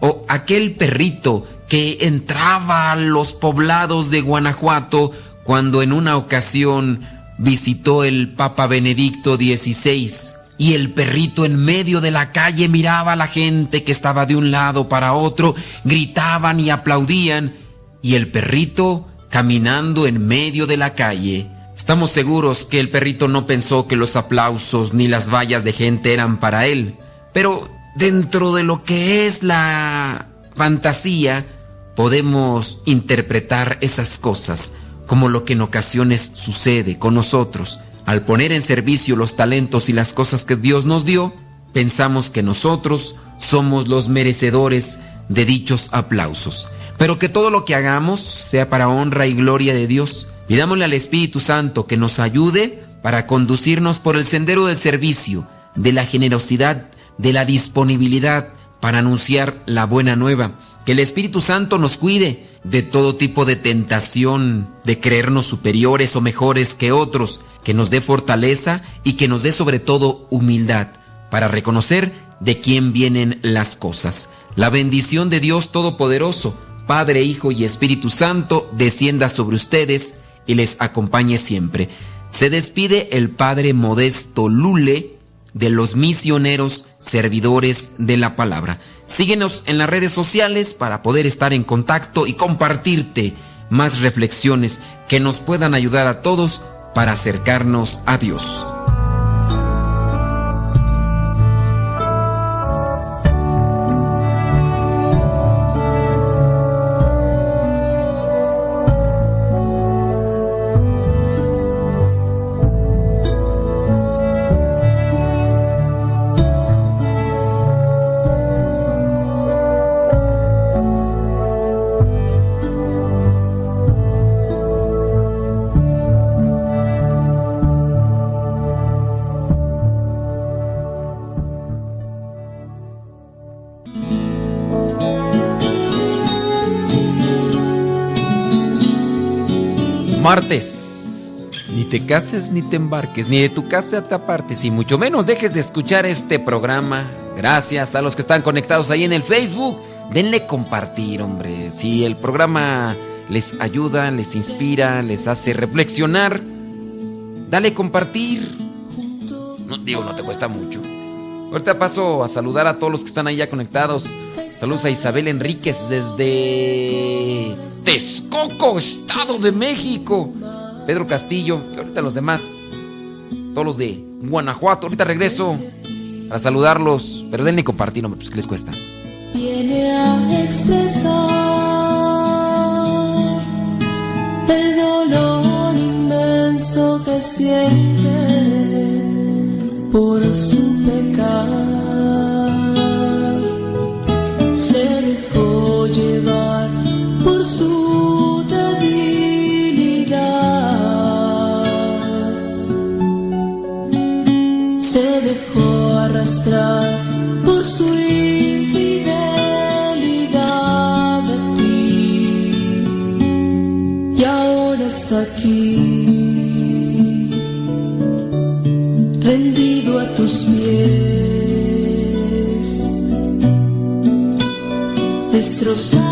O aquel perrito que entraba a los poblados de Guanajuato cuando en una ocasión visitó el Papa Benedicto XVI y el perrito en medio de la calle miraba a la gente que estaba de un lado para otro, gritaban y aplaudían, y el perrito caminando en medio de la calle. Estamos seguros que el perrito no pensó que los aplausos ni las vallas de gente eran para él, pero dentro de lo que es la fantasía, podemos interpretar esas cosas como lo que en ocasiones sucede con nosotros. Al poner en servicio los talentos y las cosas que Dios nos dio, pensamos que nosotros somos los merecedores de dichos aplausos. Pero que todo lo que hagamos sea para honra y gloria de Dios. Pidámosle al Espíritu Santo que nos ayude para conducirnos por el sendero del servicio, de la generosidad, de la disponibilidad para anunciar la buena nueva. Que el Espíritu Santo nos cuide de todo tipo de tentación, de creernos superiores o mejores que otros, que nos dé fortaleza y que nos dé sobre todo humildad para reconocer de quién vienen las cosas. La bendición de Dios Todopoderoso, Padre, Hijo y Espíritu Santo, descienda sobre ustedes y les acompañe siempre. Se despide el Padre Modesto Lule de los misioneros servidores de la palabra. Síguenos en las redes sociales para poder estar en contacto y compartirte más reflexiones que nos puedan ayudar a todos para acercarnos a Dios. Ni te cases ni te embarques, ni de tu casa te apartes, y mucho menos dejes de escuchar este programa. Gracias a los que están conectados ahí en el Facebook. Denle compartir, hombre. Si el programa les ayuda, les inspira, les hace reflexionar, dale compartir. No digo, no te cuesta mucho. Ahorita paso a saludar a todos los que están ahí ya conectados. Saludos a Isabel Enríquez desde Texcoco, Estado de México. Pedro Castillo y ahorita los demás. Todos los de Guanajuato. Ahorita regreso para saludarlos. Pero denle compartir, no pues que les cuesta. Viene a expresar el dolor inmenso que siente por su pecado. nuestros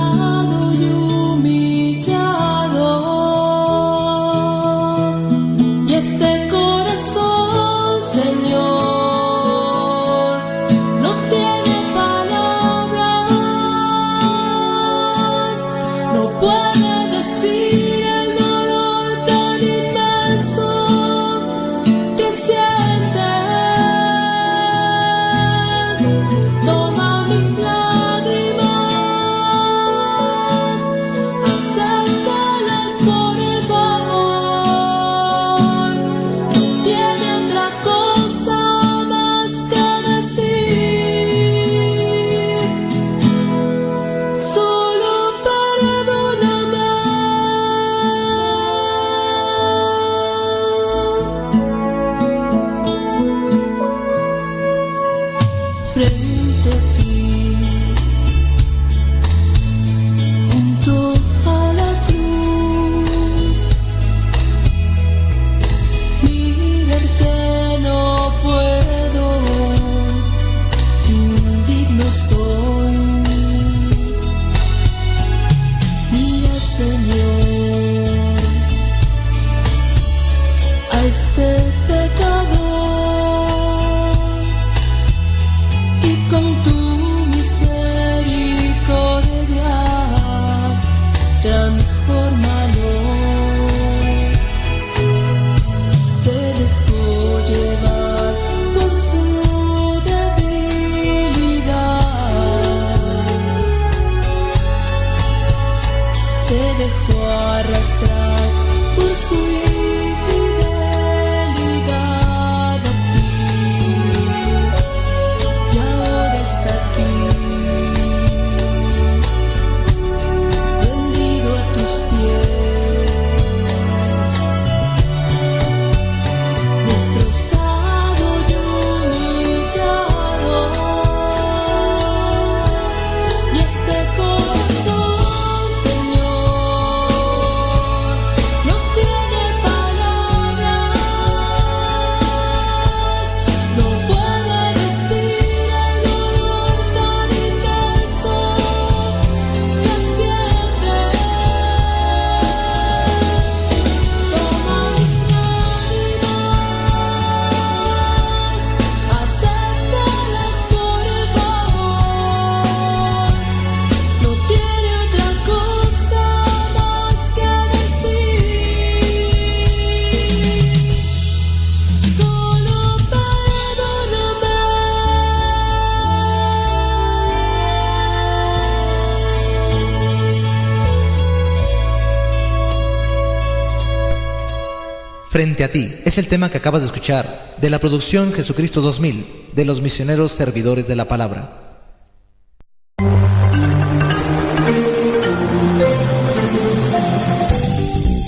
es el tema que acabas de escuchar de la producción Jesucristo 2000 de los misioneros servidores de la palabra.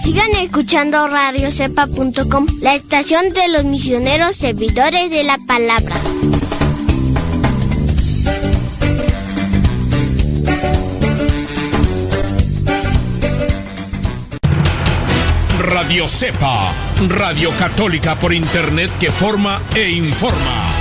Sigan escuchando radiocepa.com, la estación de los misioneros servidores de la palabra. Radio Cepa, Radio Católica por Internet que forma e informa.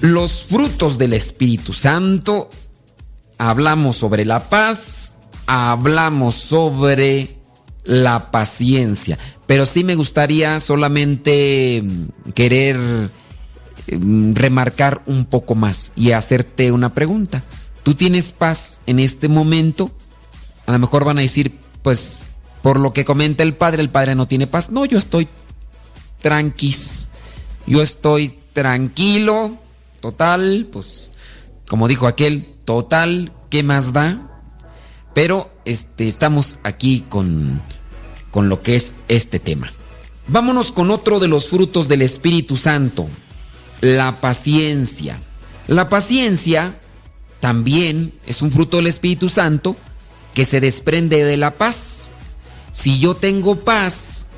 Los frutos del Espíritu Santo, hablamos sobre la paz, hablamos sobre la paciencia, pero sí me gustaría solamente mm, querer mm, remarcar un poco más y hacerte una pregunta. ¿Tú tienes paz en este momento? A lo mejor van a decir, pues, por lo que comenta el padre, el padre no tiene paz. No, yo estoy tranquis. Yo estoy tranquilo, Total, pues como dijo aquel, total, ¿qué más da? Pero este, estamos aquí con, con lo que es este tema. Vámonos con otro de los frutos del Espíritu Santo, la paciencia. La paciencia también es un fruto del Espíritu Santo que se desprende de la paz. Si yo tengo paz,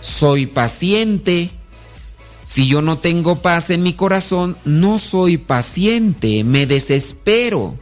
soy paciente, si yo no tengo paz en mi corazón, no soy paciente, me desespero.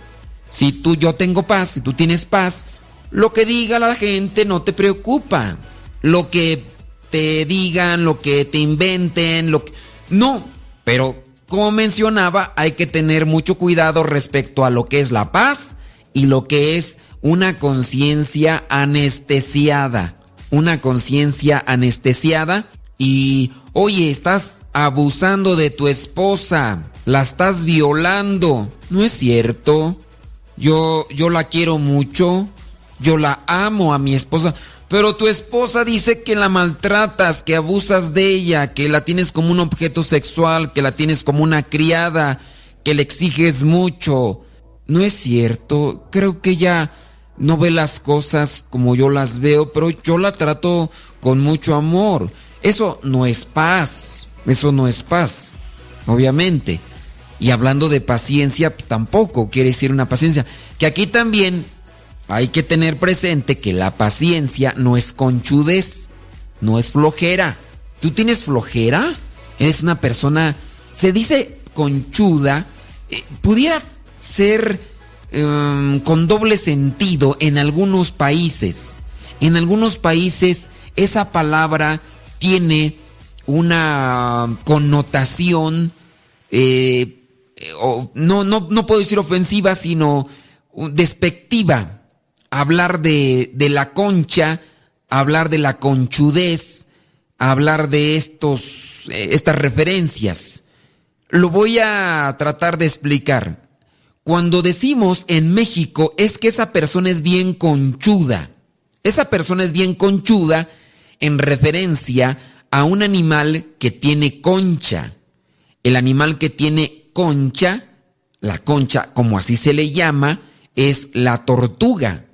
Si tú yo tengo paz, si tú tienes paz, lo que diga la gente no te preocupa. Lo que te digan, lo que te inventen, lo que no, pero como mencionaba, hay que tener mucho cuidado respecto a lo que es la paz y lo que es una conciencia anestesiada. Una conciencia anestesiada y, oye, estás abusando de tu esposa, la estás violando. No es cierto. Yo, yo la quiero mucho, yo la amo a mi esposa, pero tu esposa dice que la maltratas, que abusas de ella, que la tienes como un objeto sexual, que la tienes como una criada, que le exiges mucho. No es cierto, creo que ella no ve las cosas como yo las veo, pero yo la trato con mucho amor. Eso no es paz, eso no es paz, obviamente. Y hablando de paciencia, tampoco quiere decir una paciencia. Que aquí también hay que tener presente que la paciencia no es conchudez, no es flojera. ¿Tú tienes flojera? Eres una persona, se dice conchuda, eh, pudiera ser em, con doble sentido en algunos países. En algunos países esa palabra tiene una connotación, eh, no, no, no puedo decir ofensiva, sino despectiva. Hablar de, de la concha, hablar de la conchudez, hablar de estos, eh, estas referencias. Lo voy a tratar de explicar. Cuando decimos en México es que esa persona es bien conchuda. Esa persona es bien conchuda en referencia a un animal que tiene concha. El animal que tiene concha, la concha como así se le llama, es la tortuga.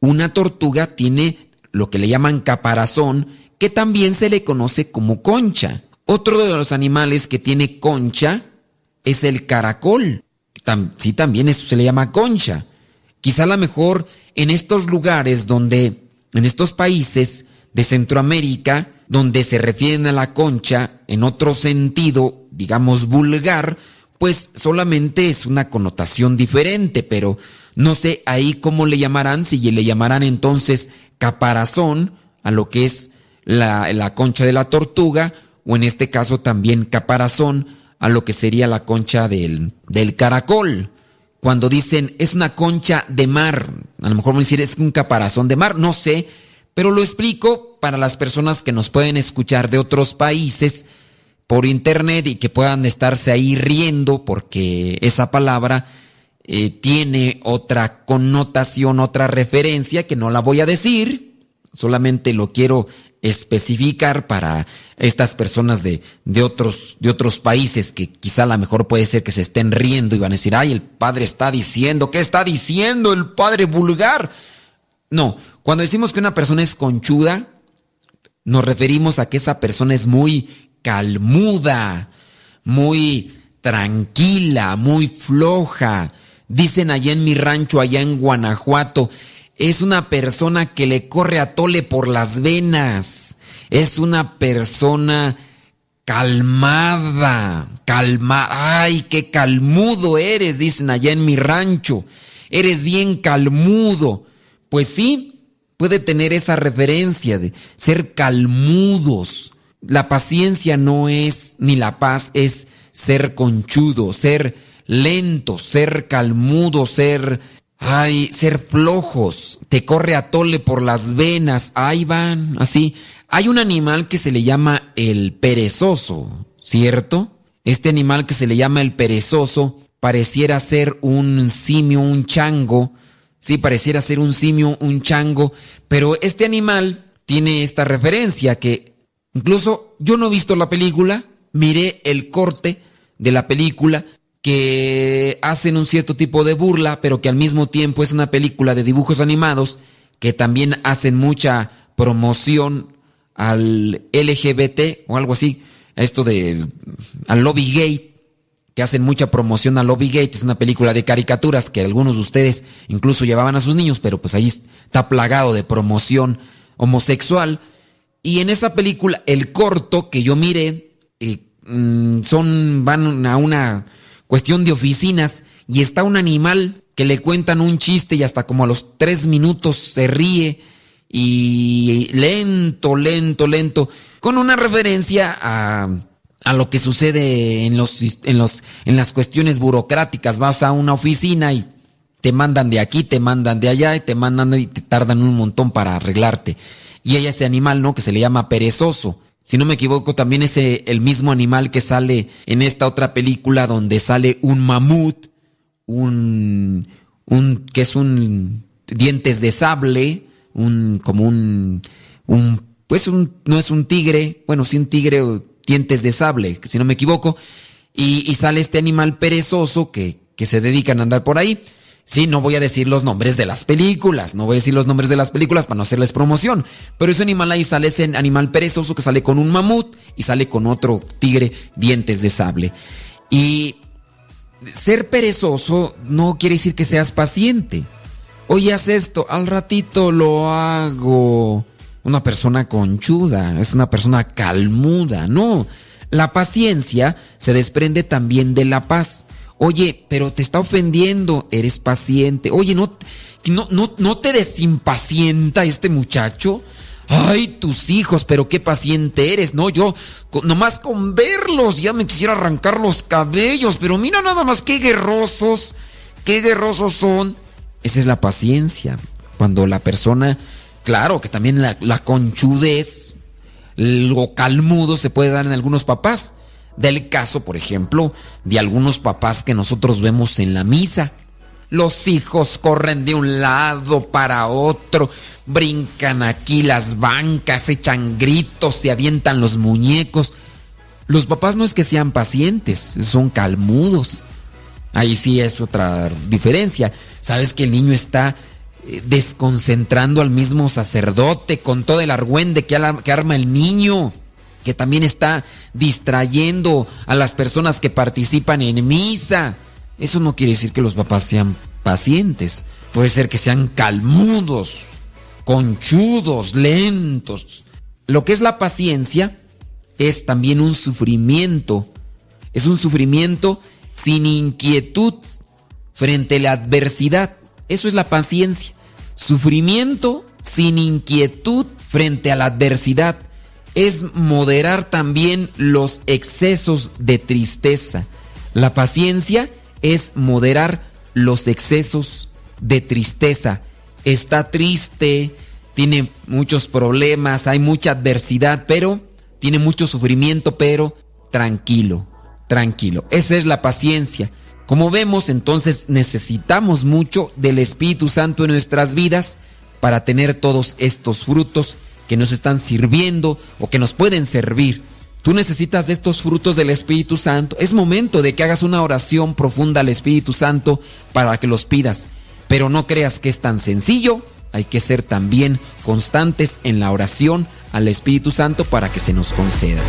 Una tortuga tiene lo que le llaman caparazón, que también se le conoce como concha. Otro de los animales que tiene concha es el caracol. sí, también se le llama concha. Quizá a lo mejor en estos lugares donde, en estos países de Centroamérica, donde se refieren a la concha en otro sentido, digamos vulgar, pues solamente es una connotación diferente, pero no sé ahí cómo le llamarán, si le llamarán entonces caparazón a lo que es la, la concha de la tortuga, o en este caso también caparazón a lo que sería la concha del, del caracol. Cuando dicen es una concha de mar, a lo mejor van a decir es un caparazón de mar, no sé, pero lo explico para las personas que nos pueden escuchar de otros países por internet y que puedan estarse ahí riendo porque esa palabra eh, tiene otra connotación, otra referencia que no la voy a decir, solamente lo quiero especificar para estas personas de, de, otros, de otros países que quizá a lo mejor puede ser que se estén riendo y van a decir, ay, el padre está diciendo, ¿qué está diciendo el padre vulgar? No, cuando decimos que una persona es conchuda, nos referimos a que esa persona es muy calmuda, muy tranquila, muy floja. Dicen allá en mi rancho, allá en Guanajuato, es una persona que le corre a tole por las venas. Es una persona calmada, calma. Ay, qué calmudo eres, dicen allá en mi rancho. Eres bien calmudo. Pues sí, puede tener esa referencia de ser calmudos. La paciencia no es, ni la paz es ser conchudo, ser lento, ser calmudo, ser, ay, ser flojos. Te corre a tole por las venas, ahí van, así. Hay un animal que se le llama el perezoso, ¿cierto? Este animal que se le llama el perezoso pareciera ser un simio, un chango, Sí, pareciera ser un simio, un chango, pero este animal tiene esta referencia que incluso yo no he visto la película, miré el corte de la película que hacen un cierto tipo de burla, pero que al mismo tiempo es una película de dibujos animados que también hacen mucha promoción al LGBT o algo así, a esto de al lobby gay que hacen mucha promoción a Lobby Gate, es una película de caricaturas que algunos de ustedes incluso llevaban a sus niños, pero pues ahí está plagado de promoción homosexual. Y en esa película, el corto que yo miré, eh, mm, son, van a una cuestión de oficinas y está un animal que le cuentan un chiste y hasta como a los tres minutos se ríe y lento, lento, lento, con una referencia a a lo que sucede en los, en los en las cuestiones burocráticas. Vas a una oficina y te mandan de aquí te mandan de allá y te mandan y te tardan un montón para arreglarte. Y hay ese animal no que se le llama perezoso. Si no me equivoco también es el mismo animal que sale en esta otra película donde sale un mamut un un que es un dientes de sable un como un un pues un no es un tigre bueno sí un tigre dientes de sable, si no me equivoco, y, sale este animal perezoso que, que se dedican a andar por ahí. Sí, no voy a decir los nombres de las películas, no voy a decir los nombres de las películas para no hacerles promoción, pero ese animal ahí sale ese animal perezoso que sale con un mamut y sale con otro tigre dientes de sable. Y ser perezoso no quiere decir que seas paciente. Oye, haz esto, al ratito lo hago una persona conchuda, es una persona calmuda, no. La paciencia se desprende también de la paz. Oye, pero te está ofendiendo, eres paciente. Oye, no, no, no, no te desimpacienta este muchacho. Ay, tus hijos, pero qué paciente eres, ¿no? Yo, nomás con verlos, ya me quisiera arrancar los cabellos, pero mira nada más qué guerrosos, qué guerrosos son. Esa es la paciencia. Cuando la persona, claro que también la, conchudez, lo calmudo se puede dar en algunos papás. Del caso, por ejemplo, de algunos papás que nosotros vemos en la misa. Los hijos corren de un lado para otro, brincan aquí las bancas, echan gritos, se avientan los muñecos. Los papás no es que sean pacientes, son calmudos. Ahí sí es otra diferencia. Sabes que el niño está desconcentrando al mismo sacerdote con todo el argüende que, arma el niño, que también está distrayendo a las personas que participan en misa. Eso no quiere decir que los papás sean pacientes. Puede ser que sean calmudos, conchudos, lentos. Lo que es la paciencia es también un sufrimiento. Es un sufrimiento sin inquietud frente a la adversidad. Eso es la paciencia. Sufrimiento sin inquietud frente a la adversidad. Es moderar también los excesos de tristeza. La paciencia es moderar los excesos de tristeza. Está triste, tiene muchos problemas, hay mucha adversidad, pero tiene mucho sufrimiento, pero tranquilo, tranquilo. Esa es la paciencia. Como vemos, entonces necesitamos mucho del Espíritu Santo en nuestras vidas para tener todos estos frutos que nos están sirviendo o que nos pueden servir. Tú necesitas de estos frutos del Espíritu Santo. Es momento de que hagas una oración profunda al Espíritu Santo para que los pidas. Pero no creas que es tan sencillo. Hay que ser también constantes en la oración al Espíritu Santo para que se nos conceda.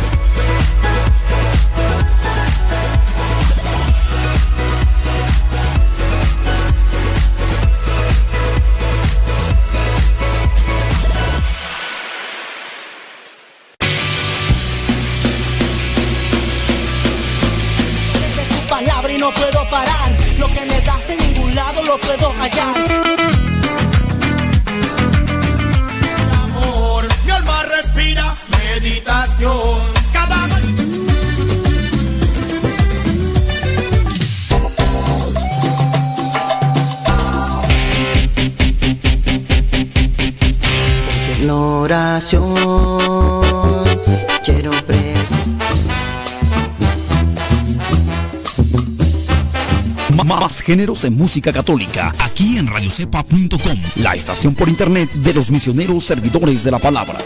Lo puedo hallar. Amor, mi alma respira meditación. Cada oración Más géneros en música católica, aquí en radiocepa.com, la estación por internet de los misioneros servidores de la palabra.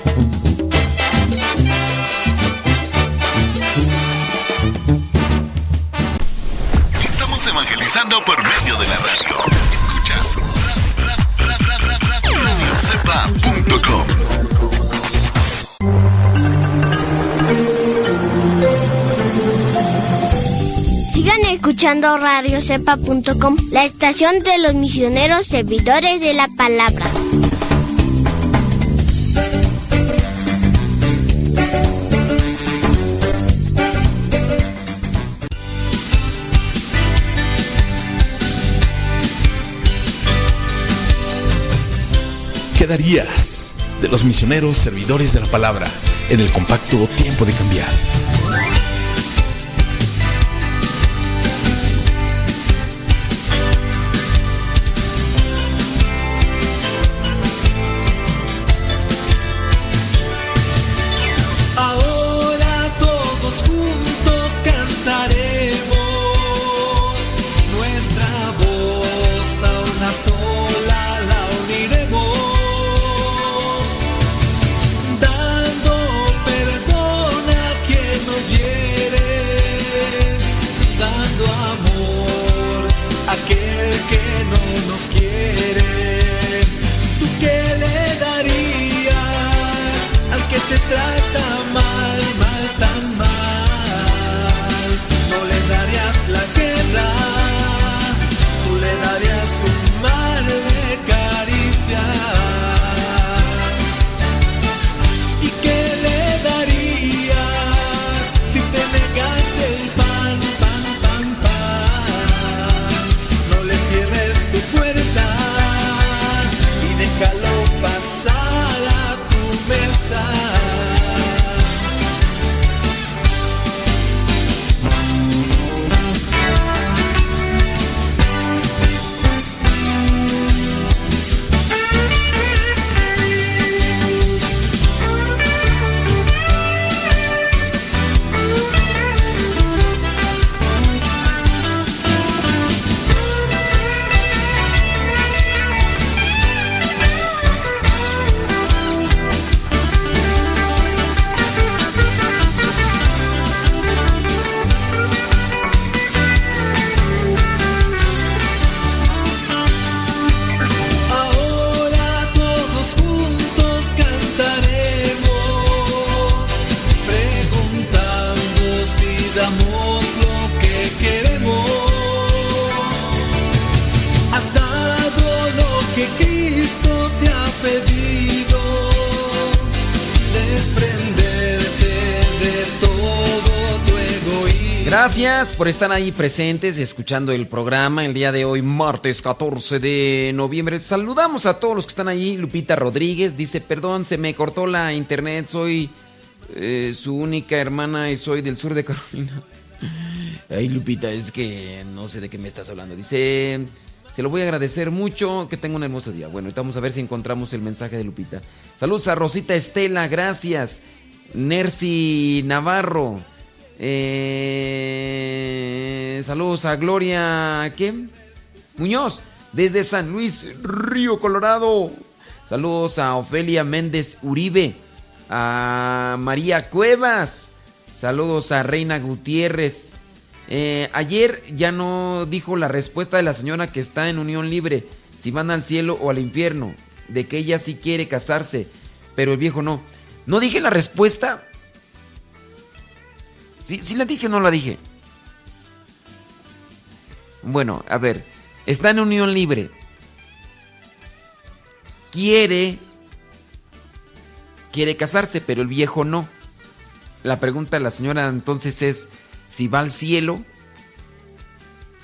Escuchando radiocepa.com, la estación de los misioneros servidores de la palabra. ¿Qué darías de los misioneros servidores de la palabra en el compacto tiempo de cambiar? Por estar ahí presentes escuchando el programa el día de hoy, martes 14 de noviembre. Saludamos a todos los que están ahí. Lupita Rodríguez dice, perdón, se me cortó la internet, soy eh, su única hermana y soy del sur de Carolina. Ay, Lupita, es que no sé de qué me estás hablando. Dice, se lo voy a agradecer mucho, que tenga un hermoso día. Bueno, vamos a ver si encontramos el mensaje de Lupita. Saludos a Rosita Estela, gracias. Nercy Navarro. Eh, saludos a Gloria, ¿qué? Muñoz, desde San Luis, Río Colorado. Saludos a Ofelia Méndez Uribe, a María Cuevas. Saludos a Reina Gutiérrez. Eh, ayer ya no dijo la respuesta de la señora que está en unión libre, si van al cielo o al infierno, de que ella sí quiere casarse, pero el viejo no. ¿No dije la respuesta? ¿Sí, sí la dije no la dije? Bueno, a ver, está en unión libre. Quiere quiere casarse, pero el viejo no. La pregunta de la señora entonces es si va al cielo.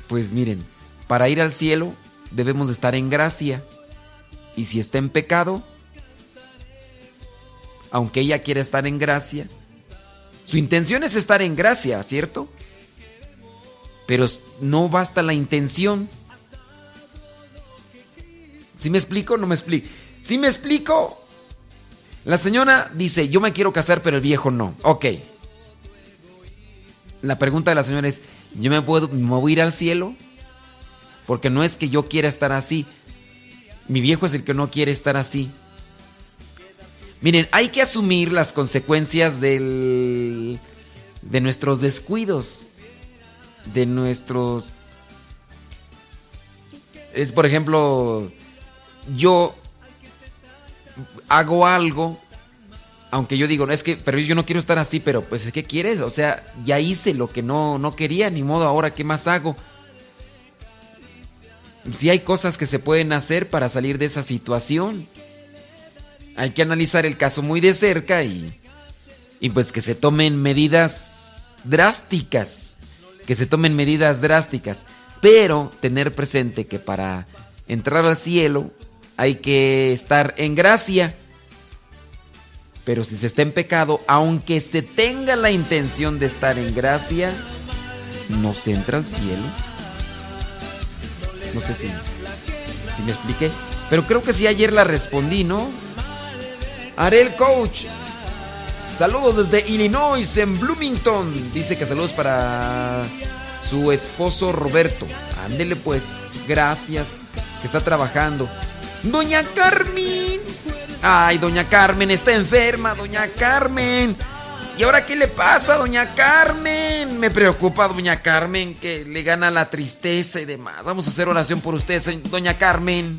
Pues miren, para ir al cielo debemos de estar en gracia. Y si está en pecado, aunque ella quiera estar en gracia, su intención es estar en gracia, ¿cierto? Pero no basta la intención. ¿Sí me explico? No me explico. ¿Sí me explico? La señora dice, yo me quiero casar, pero el viejo no. Ok. La pregunta de la señora es, ¿yo me puedo ir al cielo? Porque no es que yo quiera estar así. Mi viejo es el que no quiere estar así. Miren, hay que asumir las consecuencias del, de nuestros descuidos, de nuestros... Es, por ejemplo, yo hago algo, aunque yo digo, no es que, pero yo no quiero estar así, pero pues, ¿qué quieres? O sea, ya hice lo que no, no quería, ni modo, ahora, ¿qué más hago? Si hay cosas que se pueden hacer para salir de esa situación. Hay que analizar el caso muy de cerca y, y pues que se tomen medidas drásticas. Que se tomen medidas drásticas. Pero tener presente que para entrar al cielo hay que estar en gracia. Pero si se está en pecado, aunque se tenga la intención de estar en gracia, no se entra al cielo. No sé si, si me expliqué. Pero creo que sí ayer la respondí, ¿no? Arel Coach. Saludos desde Illinois, en Bloomington. Dice que saludos para su esposo Roberto. Ándele pues. Gracias. Que está trabajando. Doña Carmen. Ay, doña Carmen está enferma, doña Carmen. ¿Y ahora qué le pasa, doña Carmen? Me preocupa, doña Carmen, que le gana la tristeza y demás. Vamos a hacer oración por usted, doña Carmen.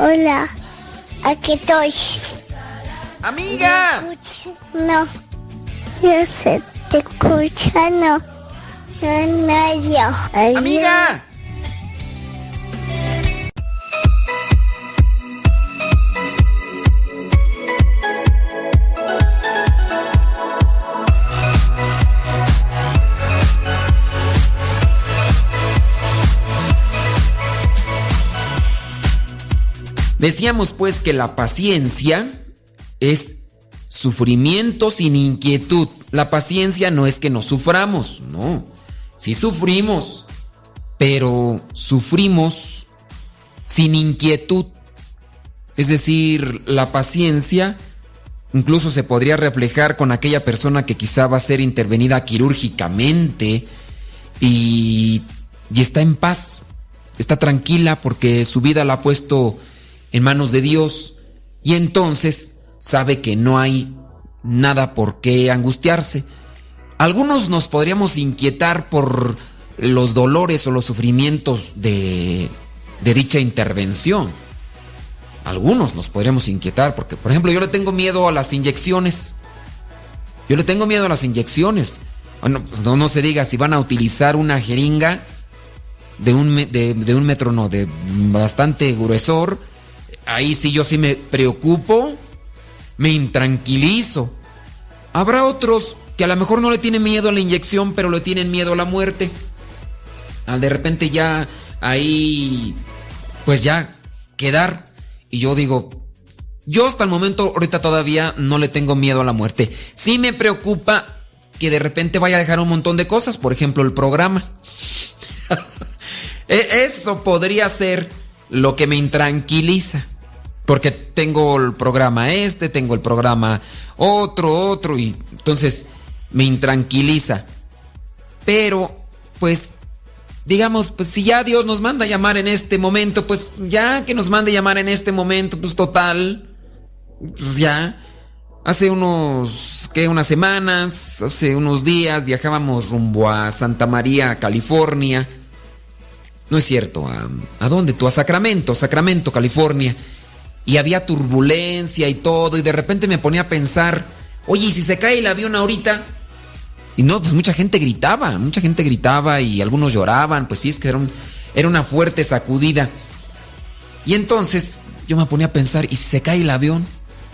Hola, aquí estoy. ¡Amiga! No, yo se te escucha, no. No, no, yo. ¡Amiga! Decíamos pues que la paciencia es sufrimiento sin inquietud. La paciencia no es que no suframos, no. Sí sufrimos, pero sufrimos sin inquietud. Es decir, la paciencia incluso se podría reflejar con aquella persona que quizá va a ser intervenida quirúrgicamente y, y está en paz, está tranquila porque su vida la ha puesto en manos de Dios y entonces sabe que no hay nada por qué angustiarse. Algunos nos podríamos inquietar por los dolores o los sufrimientos de, de dicha intervención. Algunos nos podríamos inquietar porque, por ejemplo, yo le tengo miedo a las inyecciones. Yo le tengo miedo a las inyecciones. Bueno, pues no, no se diga si van a utilizar una jeringa de un, de un metro, no, de bastante gruesor. Ahí sí yo sí me preocupo, me intranquilizo. Habrá otros que a lo mejor no le tienen miedo a la inyección, pero le tienen miedo a la muerte. Al de repente ya ahí, pues ya quedar. Y yo digo, yo hasta el momento ahorita todavía no le tengo miedo a la muerte. Sí me preocupa que de repente vaya a dejar un montón de cosas, por ejemplo el programa. E- Eso podría ser lo que me intranquiliza. Porque tengo el programa este, tengo el programa otro, otro, y entonces me intranquiliza. Pero, pues, digamos, pues si ya Dios nos manda a llamar en este momento, pues ya que nos mande llamar en este momento, pues total, pues ya. Hace unos, ¿qué? Unas semanas, hace unos días viajábamos rumbo a Santa María, California. No es cierto, ¿a, ¿a dónde tú? A Sacramento, Sacramento, California. Y había turbulencia y todo, y de repente me ponía a pensar, oye, ¿y si se cae el avión ahorita? Y no, pues mucha gente gritaba, mucha gente gritaba y algunos lloraban, pues sí, es que era, un- era una fuerte sacudida. Y entonces yo me ponía a pensar, ¿y si se cae el avión?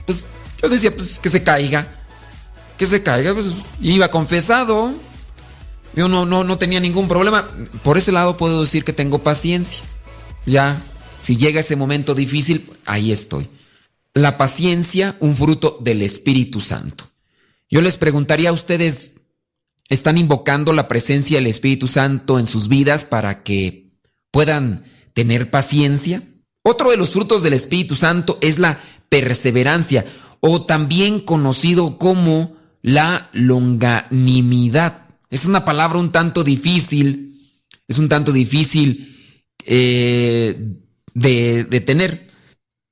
Pues yo decía, pues que se caiga, que se caiga, pues iba confesado. Yo no, no, no tenía ningún problema. Por ese lado puedo decir que tengo paciencia. Ya, si llega ese momento difícil, ahí estoy. La paciencia, un fruto del Espíritu Santo. Yo les preguntaría a ustedes, ¿están invocando la presencia del Espíritu Santo en sus vidas para que puedan tener paciencia? Otro de los frutos del Espíritu Santo es la perseverancia, o también conocido como la longanimidad. Es una palabra un tanto difícil, es un tanto difícil eh, de, de tener,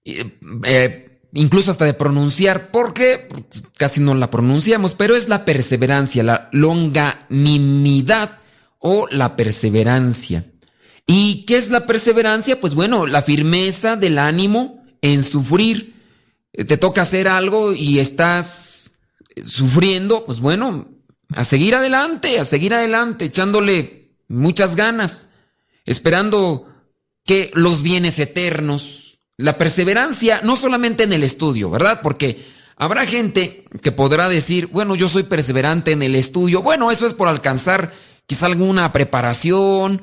eh, eh, incluso hasta de pronunciar, porque casi no la pronunciamos, pero es la perseverancia, la longanimidad o la perseverancia. ¿Y qué es la perseverancia? Pues bueno, la firmeza del ánimo en sufrir. Eh, Te toca hacer algo y estás sufriendo, pues bueno, a seguir adelante, a seguir adelante, echándole muchas ganas, esperando que los bienes eternos, la perseverancia, no solamente en el estudio, ¿verdad? Porque habrá gente que podrá decir, bueno, yo soy perseverante en el estudio, bueno, eso es por alcanzar quizá alguna preparación,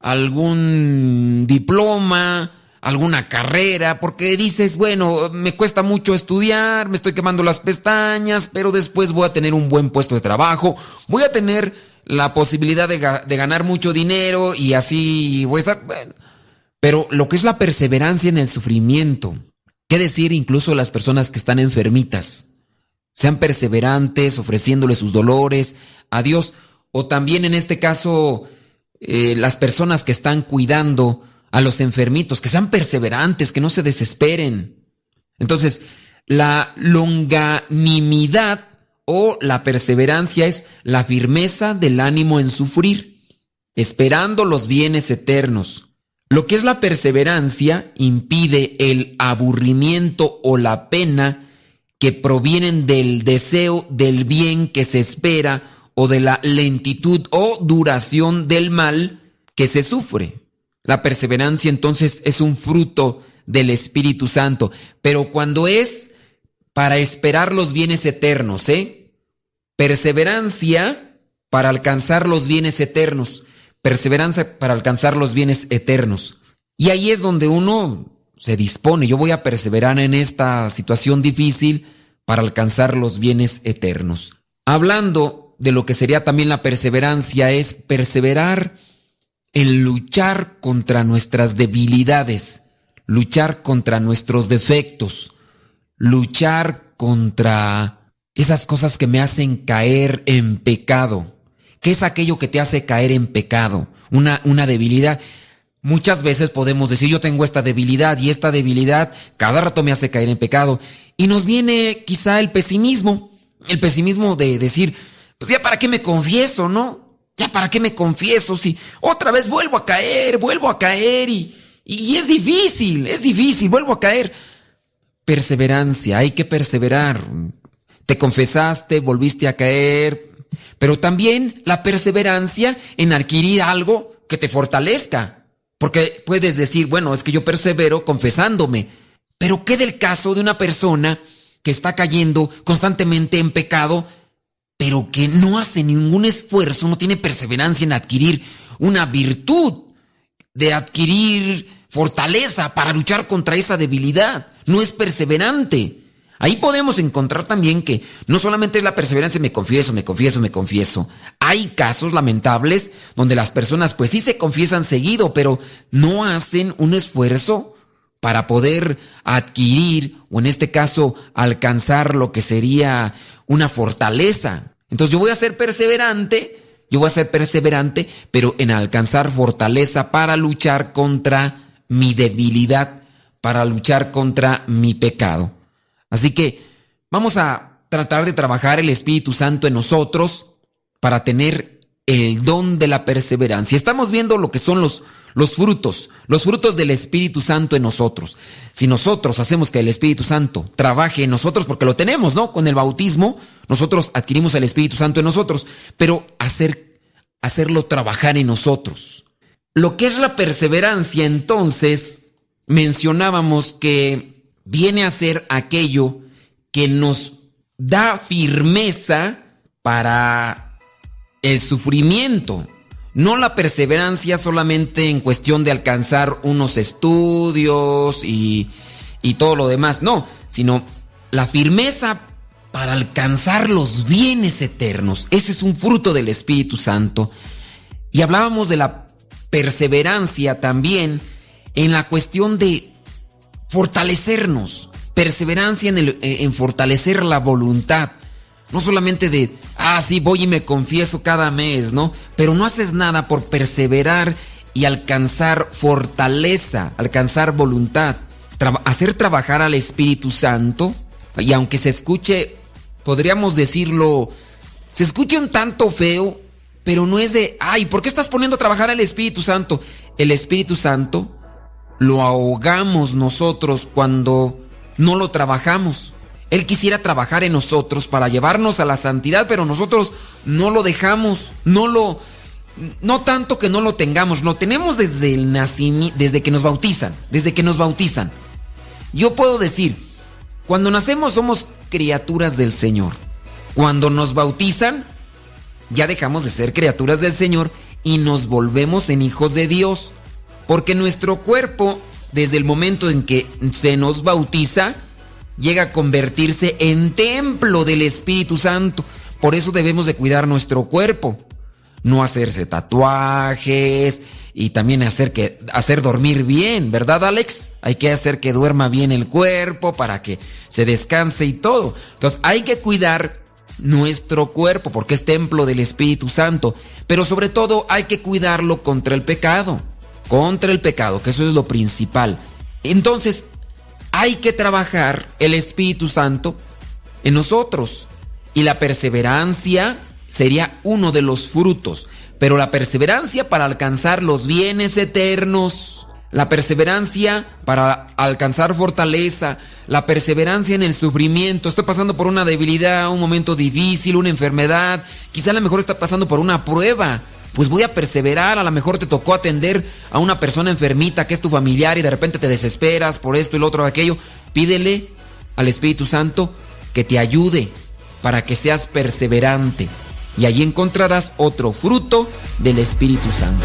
algún diploma, alguna carrera, porque dices, bueno, me cuesta mucho estudiar, me estoy quemando las pestañas, pero después voy a tener un buen puesto de trabajo, voy a tener la posibilidad de, ga- de ganar mucho dinero y así voy a estar. Pero lo que es la perseverancia en el sufrimiento, ¿Qué decir incluso las personas que están enfermitas? Sean perseverantes, ofreciéndole sus dolores a Dios, o también en este caso eh, las personas que están cuidando a los enfermitos, que sean perseverantes, que no se desesperen. Entonces, la longanimidad o la perseverancia es la firmeza del ánimo en sufrir, esperando los bienes eternos. Lo que es la perseverancia impide el aburrimiento o la pena que provienen del deseo del bien que se espera o de la lentitud o duración del mal que se sufre. La perseverancia entonces es un fruto del Espíritu Santo, pero cuando es para esperar los bienes eternos, ¿eh? Perseverancia para alcanzar los bienes eternos, perseverancia para alcanzar los bienes eternos. Y ahí es donde uno se dispone, yo voy a perseverar en esta situación difícil para alcanzar los bienes eternos. Hablando de lo que sería también la perseverancia, es perseverar en luchar contra nuestras debilidades, luchar contra nuestros defectos, luchar contra esas cosas que me hacen caer en pecado. ¿Qué es aquello que te hace caer en pecado? Una, una debilidad. Muchas veces podemos decir yo tengo esta debilidad y esta debilidad cada rato me hace caer en pecado. Y nos viene quizá el pesimismo, el pesimismo de decir, pues ya para qué me confieso, ¿no? Ya para qué me confieso si otra vez vuelvo a caer, vuelvo a caer y, y es difícil, es difícil, vuelvo a caer. Perseverancia, hay que perseverar. Te confesaste, volviste a caer, pero también la perseverancia en adquirir algo que te fortalezca. Porque puedes decir, bueno, es que yo persevero confesándome, pero ¿qué del caso de una persona que está cayendo constantemente en pecado, pero que no hace ningún esfuerzo, no tiene perseverancia en adquirir una virtud, de adquirir fortaleza para luchar contra esa debilidad? No es perseverante. Ahí podemos encontrar también que no solamente es la perseverancia, me confieso, me confieso, me confieso. Hay casos lamentables donde las personas pues sí se confiesan seguido, pero no hacen un esfuerzo para poder adquirir o en este caso alcanzar lo que sería una fortaleza. Entonces yo voy a ser perseverante, yo voy a ser perseverante, pero en alcanzar fortaleza para luchar contra mi debilidad, para luchar contra mi pecado. Así que vamos a tratar de trabajar el Espíritu Santo en nosotros para tener el don de la perseverancia. Estamos viendo lo que son los, los frutos, los frutos del Espíritu Santo en nosotros. Si nosotros hacemos que el Espíritu Santo trabaje en nosotros, porque lo tenemos, ¿no? Con el bautismo, nosotros adquirimos el Espíritu Santo en nosotros, pero hacer, hacerlo trabajar en nosotros. Lo que es la perseverancia, entonces, mencionábamos que viene a ser aquello que nos da firmeza para el sufrimiento. No la perseverancia solamente en cuestión de alcanzar unos estudios y, y todo lo demás, no, sino la firmeza para alcanzar los bienes eternos. Ese es un fruto del Espíritu Santo. Y hablábamos de la perseverancia también en la cuestión de fortalecernos, perseverancia en, eh, en fortalecer la voluntad. No solamente de, ah, sí, voy y me confieso cada mes, ¿no? Pero no haces nada por perseverar y alcanzar fortaleza, alcanzar voluntad, hacer trabajar al Espíritu Santo. Y aunque se escuche, podríamos decirlo, se escuche un tanto feo, pero no es de, ay, ¿por qué estás poniendo a trabajar al Espíritu Santo? El Espíritu Santo lo ahogamos nosotros cuando no lo trabajamos. Él quisiera trabajar en nosotros para llevarnos a la santidad, pero nosotros no lo dejamos, no lo no tanto que no lo tengamos, lo tenemos desde el nacimiento, desde que nos bautizan, desde que nos bautizan. Yo puedo decir, cuando nacemos somos criaturas del Señor. Cuando nos bautizan, ya dejamos de ser criaturas del Señor y nos volvemos en hijos de Dios. Porque nuestro cuerpo, desde el momento en que se nos bautiza, llega a convertirse en templo del Espíritu Santo. Por eso debemos de cuidar nuestro cuerpo. No hacerse tatuajes y también hacer que hacer dormir bien, ¿verdad, Alex? Hay que hacer que duerma bien el cuerpo para que se descanse y todo. Entonces, hay que cuidar nuestro cuerpo porque es templo del Espíritu Santo, pero sobre todo hay que cuidarlo contra el pecado, contra el pecado, que eso es lo principal. Entonces, hay que trabajar el Espíritu Santo en nosotros y la perseverancia sería uno de los frutos. Pero la perseverancia para alcanzar los bienes eternos, la perseverancia para alcanzar fortaleza, la perseverancia en el sufrimiento. Estoy pasando por una debilidad, un momento difícil, una enfermedad. Quizá a lo mejor está pasando por una prueba. Pues voy a perseverar, a lo mejor te tocó atender a una persona enfermita que es tu familiar y de repente te desesperas por esto y lo otro, aquello. Pídele al Espíritu Santo que te ayude para que seas perseverante y allí encontrarás otro fruto del Espíritu Santo.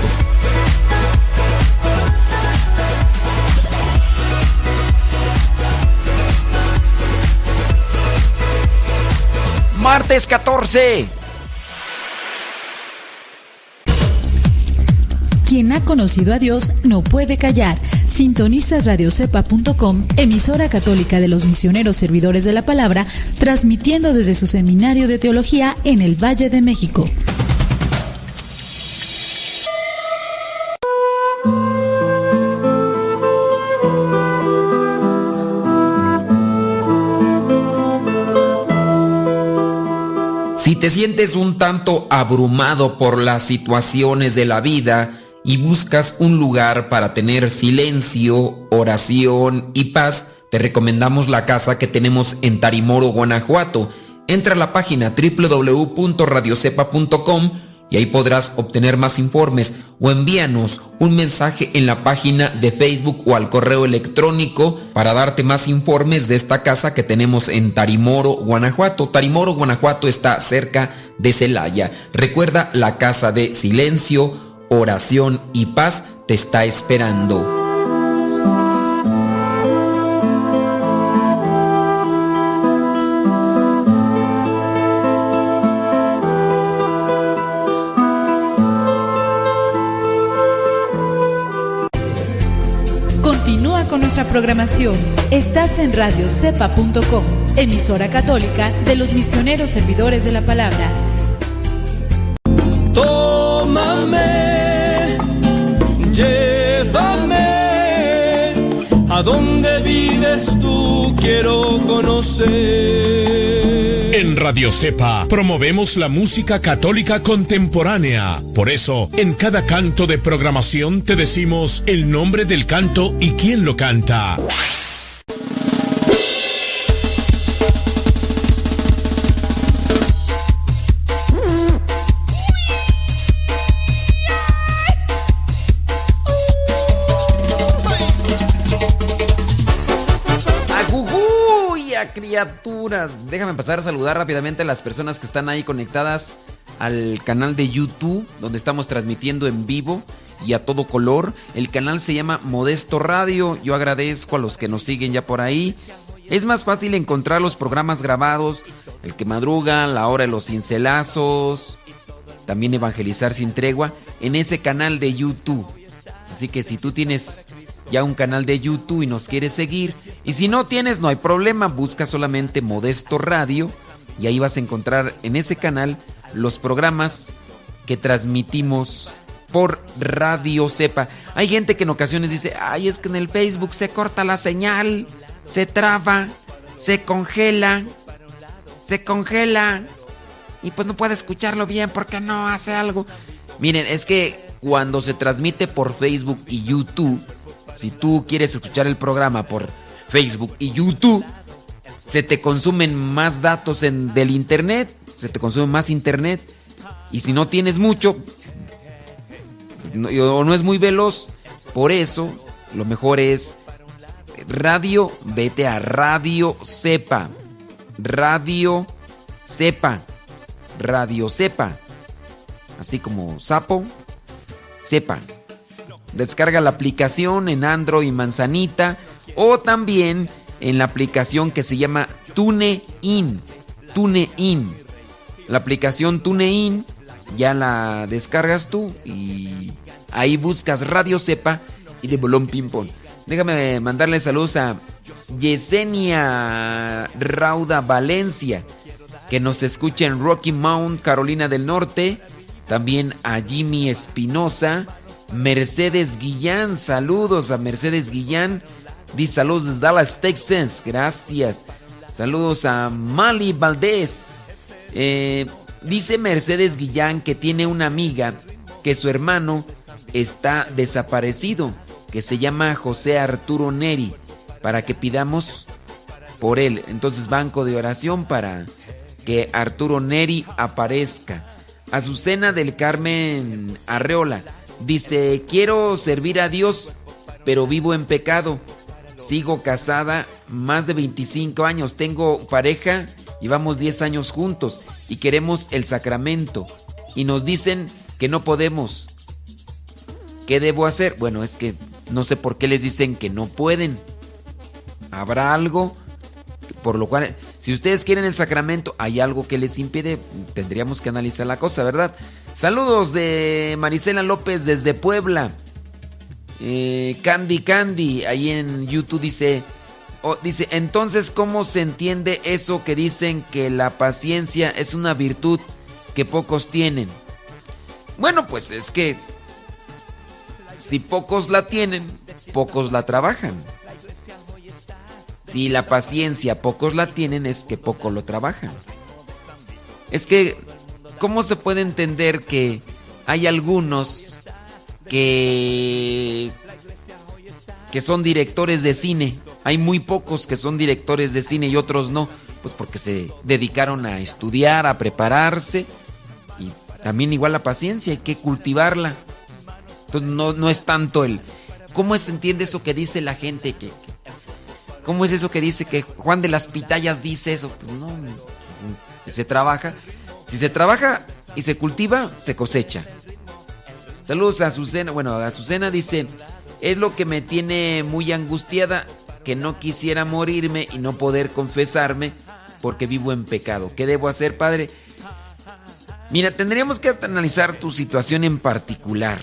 Martes 14. Quien ha conocido a Dios no puede callar. Sintonizas radiocepa.com, emisora católica de los misioneros servidores de la palabra, transmitiendo desde su seminario de teología en el Valle de México. Si te sientes un tanto abrumado por las situaciones de la vida, y buscas un lugar para tener silencio, oración y paz, te recomendamos la casa que tenemos en Tarimoro, Guanajuato. Entra a la página www.radiocepa.com y ahí podrás obtener más informes o envíanos un mensaje en la página de Facebook o al correo electrónico para darte más informes de esta casa que tenemos en Tarimoro, Guanajuato. Tarimoro, Guanajuato está cerca de Celaya. Recuerda la casa de silencio, oración y paz te está esperando. Continúa con nuestra programación. Estás en radiocepa.com, emisora católica de los misioneros servidores de la palabra. ¿A dónde vives tú? Quiero conocer. En Radio Cepa promovemos la música católica contemporánea. Por eso, en cada canto de programación te decimos el nombre del canto y quién lo canta. Criaturas. Déjame pasar a saludar rápidamente a las personas que están ahí conectadas al canal de YouTube, donde estamos transmitiendo en vivo y a todo color. El canal se llama Modesto Radio. Yo agradezco a los que nos siguen ya por ahí. Es más fácil encontrar los programas grabados, el que madruga, la hora de los cincelazos, también evangelizar sin tregua, en ese canal de YouTube. Así que si tú tienes ya un canal de YouTube y nos quieres seguir. Y si no tienes, no hay problema, busca solamente Modesto Radio y ahí vas a encontrar en ese canal los programas que transmitimos por Radio Cepa. Hay gente que en ocasiones dice, ay, es que en el Facebook se corta la señal, se traba, se congela, se congela y pues no puede escucharlo bien porque no hace algo. Miren, es que cuando se transmite por Facebook y YouTube, si tú quieres escuchar el programa por Facebook y YouTube, se te consumen más datos en, del internet, se te consume más internet. Y si no tienes mucho, o no es muy veloz, por eso lo mejor es radio, vete a Radio Sepa. Radio Sepa. Radio Sepa. Así como sapo, sepa. Descarga la aplicación en Android Manzanita o también en la aplicación que se llama TuneIn. TuneIn. La aplicación TuneIn ya la descargas tú y Ahí buscas Radio Cepa y de Bolón Ping Pong. Déjame mandarle saludos a Yesenia Rauda Valencia, que nos escucha en Rocky Mount, Carolina del Norte. También a Jimmy Espinosa, Mercedes Guillán, saludos a Mercedes Guillán. Dice saludos desde Dallas, Texas, gracias. Saludos a Mali Valdés. Eh, dice Mercedes Guillán que tiene una amiga que su hermano está desaparecido, que se llama José Arturo Neri, para que pidamos por él. Entonces, banco de oración para que Arturo Neri aparezca. Azucena del Carmen Arreola dice, quiero servir a Dios, pero vivo en pecado. Sigo casada más de 25 años, tengo pareja, llevamos 10 años juntos y queremos el sacramento. Y nos dicen que no podemos. ¿Qué debo hacer? Bueno, es que no sé por qué les dicen que no pueden. ¿Habrá algo? Por lo cual, si ustedes quieren el sacramento, hay algo que les impide, tendríamos que analizar la cosa, ¿verdad? Saludos de Marisela López desde Puebla. Eh, Candy Candy, ahí en YouTube dice, oh, dice, entonces, ¿cómo se entiende eso que dicen que la paciencia es una virtud que pocos tienen? Bueno, pues es que si pocos la tienen, pocos la trabajan. Si la paciencia pocos la tienen, es que poco lo trabajan. Es que, ¿cómo se puede entender que hay algunos que, que son directores de cine? Hay muy pocos que son directores de cine y otros no. Pues porque se dedicaron a estudiar, a prepararse. Y también igual la paciencia, hay que cultivarla. Entonces no, no es tanto el... ¿Cómo se entiende eso que dice la gente? Que, ¿Cómo es eso que dice que Juan de las Pitayas dice eso? Pues no, se trabaja. Si se trabaja y se cultiva, se cosecha. Saludos a Azucena. Bueno, Azucena dice, es lo que me tiene muy angustiada, que no quisiera morirme y no poder confesarme porque vivo en pecado. ¿Qué debo hacer, Padre? Mira, tendríamos que analizar tu situación en particular.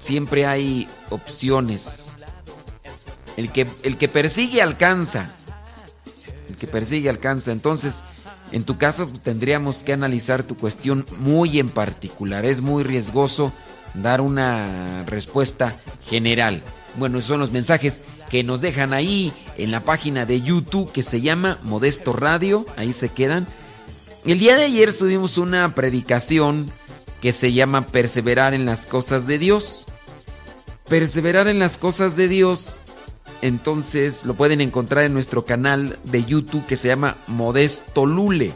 Siempre hay opciones. El que, el que persigue alcanza. El que persigue alcanza. Entonces, en tu caso tendríamos que analizar tu cuestión muy en particular. Es muy riesgoso dar una respuesta general. Bueno, esos son los mensajes que nos dejan ahí en la página de YouTube que se llama Modesto Radio. Ahí se quedan. El día de ayer subimos una predicación que se llama Perseverar en las cosas de Dios. Perseverar en las cosas de Dios entonces lo pueden encontrar en nuestro canal de YouTube que se llama Modesto Lule.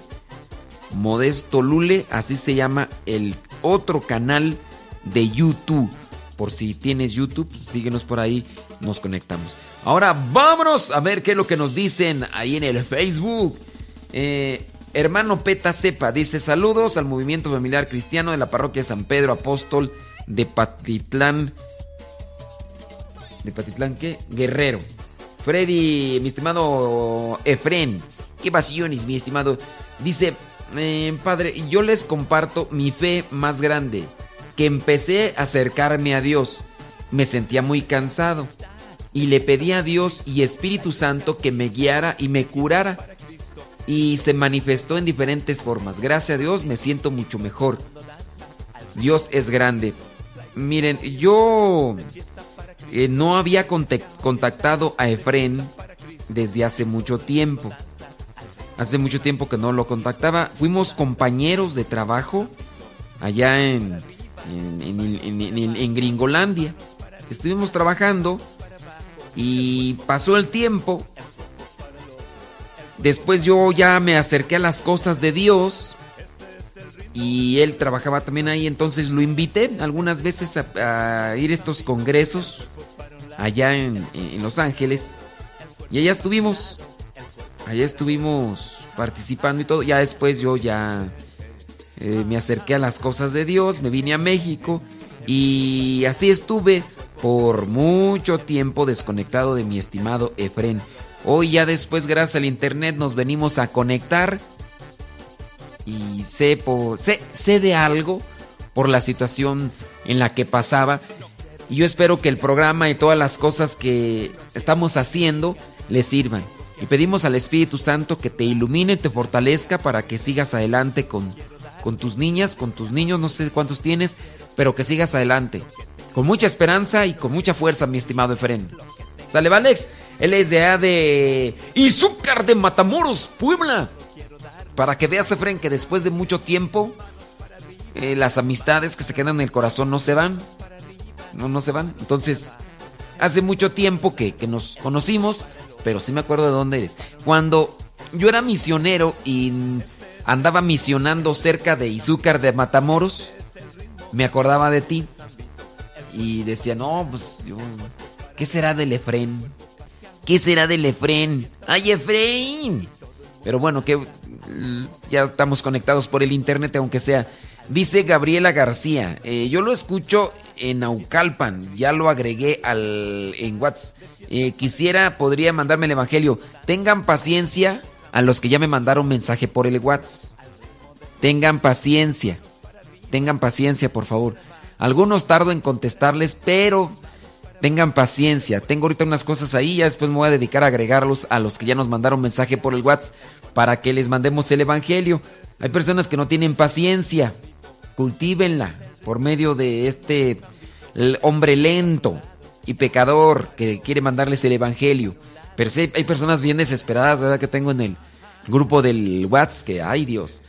Modesto Lule, así se llama el otro canal de YouTube. Por si tienes YouTube, síguenos por ahí, nos conectamos. Ahora vámonos a ver qué es lo que nos dicen ahí en el Facebook. Eh, hermano Peta Cepa dice saludos al movimiento familiar cristiano de la parroquia San Pedro Apóstol de Patitlán, de Patitlán, ¿qué? Guerrero. Freddy, mi estimado Efren, qué pasiones, mi estimado. Dice, eh, padre, yo les comparto mi fe más grande, que empecé a acercarme a Dios. Me sentía muy cansado y le pedí a Dios y Espíritu Santo que me guiara y me curara. Y se manifestó en diferentes formas. Gracias a Dios me siento mucho mejor. Dios es grande. Miren, yo eh, no había contactado a Efren desde hace mucho tiempo. Hace mucho tiempo que no lo contactaba. Fuimos compañeros de trabajo allá en, en, Gringolandia. Estuvimos trabajando y pasó el tiempo. Después yo ya me acerqué a las cosas de Dios y él trabajaba también ahí, entonces lo invité algunas veces a, ir a estos congresos allá en, Los Ángeles y allá estuvimos, allá estuvimos participando y todo, ya después yo ya eh, me acerqué a las cosas de Dios, me vine a México y así estuve por mucho tiempo desconectado de mi estimado Efren. Hoy ya después, gracias al internet, nos venimos a conectar y sé, sé, sé de algo por la situación en la que pasaba Y yo espero que el programa y todas las cosas que estamos haciendo les sirvan. Y pedimos al Espíritu Santo que te ilumine, te fortalezca para que sigas adelante con, con tus niñas, con tus niños, no sé cuántos tienes, pero que sigas adelante. Con mucha esperanza y con mucha fuerza, mi estimado Efren. ¿Sale, Alex? Él es de allá de Izúcar de Matamoros, Puebla. Para que veas, Efren, que después de mucho tiempo, eh, las amistades que se quedan en el corazón no se van. No, no se van. Entonces, hace mucho tiempo que, que nos conocimos, pero sí me acuerdo de dónde eres. Cuando yo era misionero y andaba misionando cerca de Izúcar de Matamoros, me acordaba de ti. Y decía, no, pues yo, ¿qué será del Efren? ¿Qué será del Efren? ¡Ay, Efren! Pero bueno, que ya estamos conectados por el internet, aunque sea. Dice Gabriela García, eh, yo lo escucho en Naucalpan, ya lo agregué al, en WhatsApp. Eh, quisiera, podría mandarme el Evangelio. Tengan paciencia a los que ya me mandaron mensaje por el WhatsApp. Tengan paciencia, tengan paciencia, por favor. Algunos tardo en contestarles, pero tengan paciencia. Tengo ahorita unas cosas ahí, ya después me voy a dedicar a agregarlos a los que ya nos mandaron mensaje por el WhatsApp para que les mandemos el Evangelio. Hay personas que no tienen paciencia. Cultívenla por medio de este hombre lento y pecador que quiere mandarles el Evangelio. Pero sí, hay personas bien desesperadas, ¿verdad? Que tengo en el grupo del WhatsApp, que, ay Dios.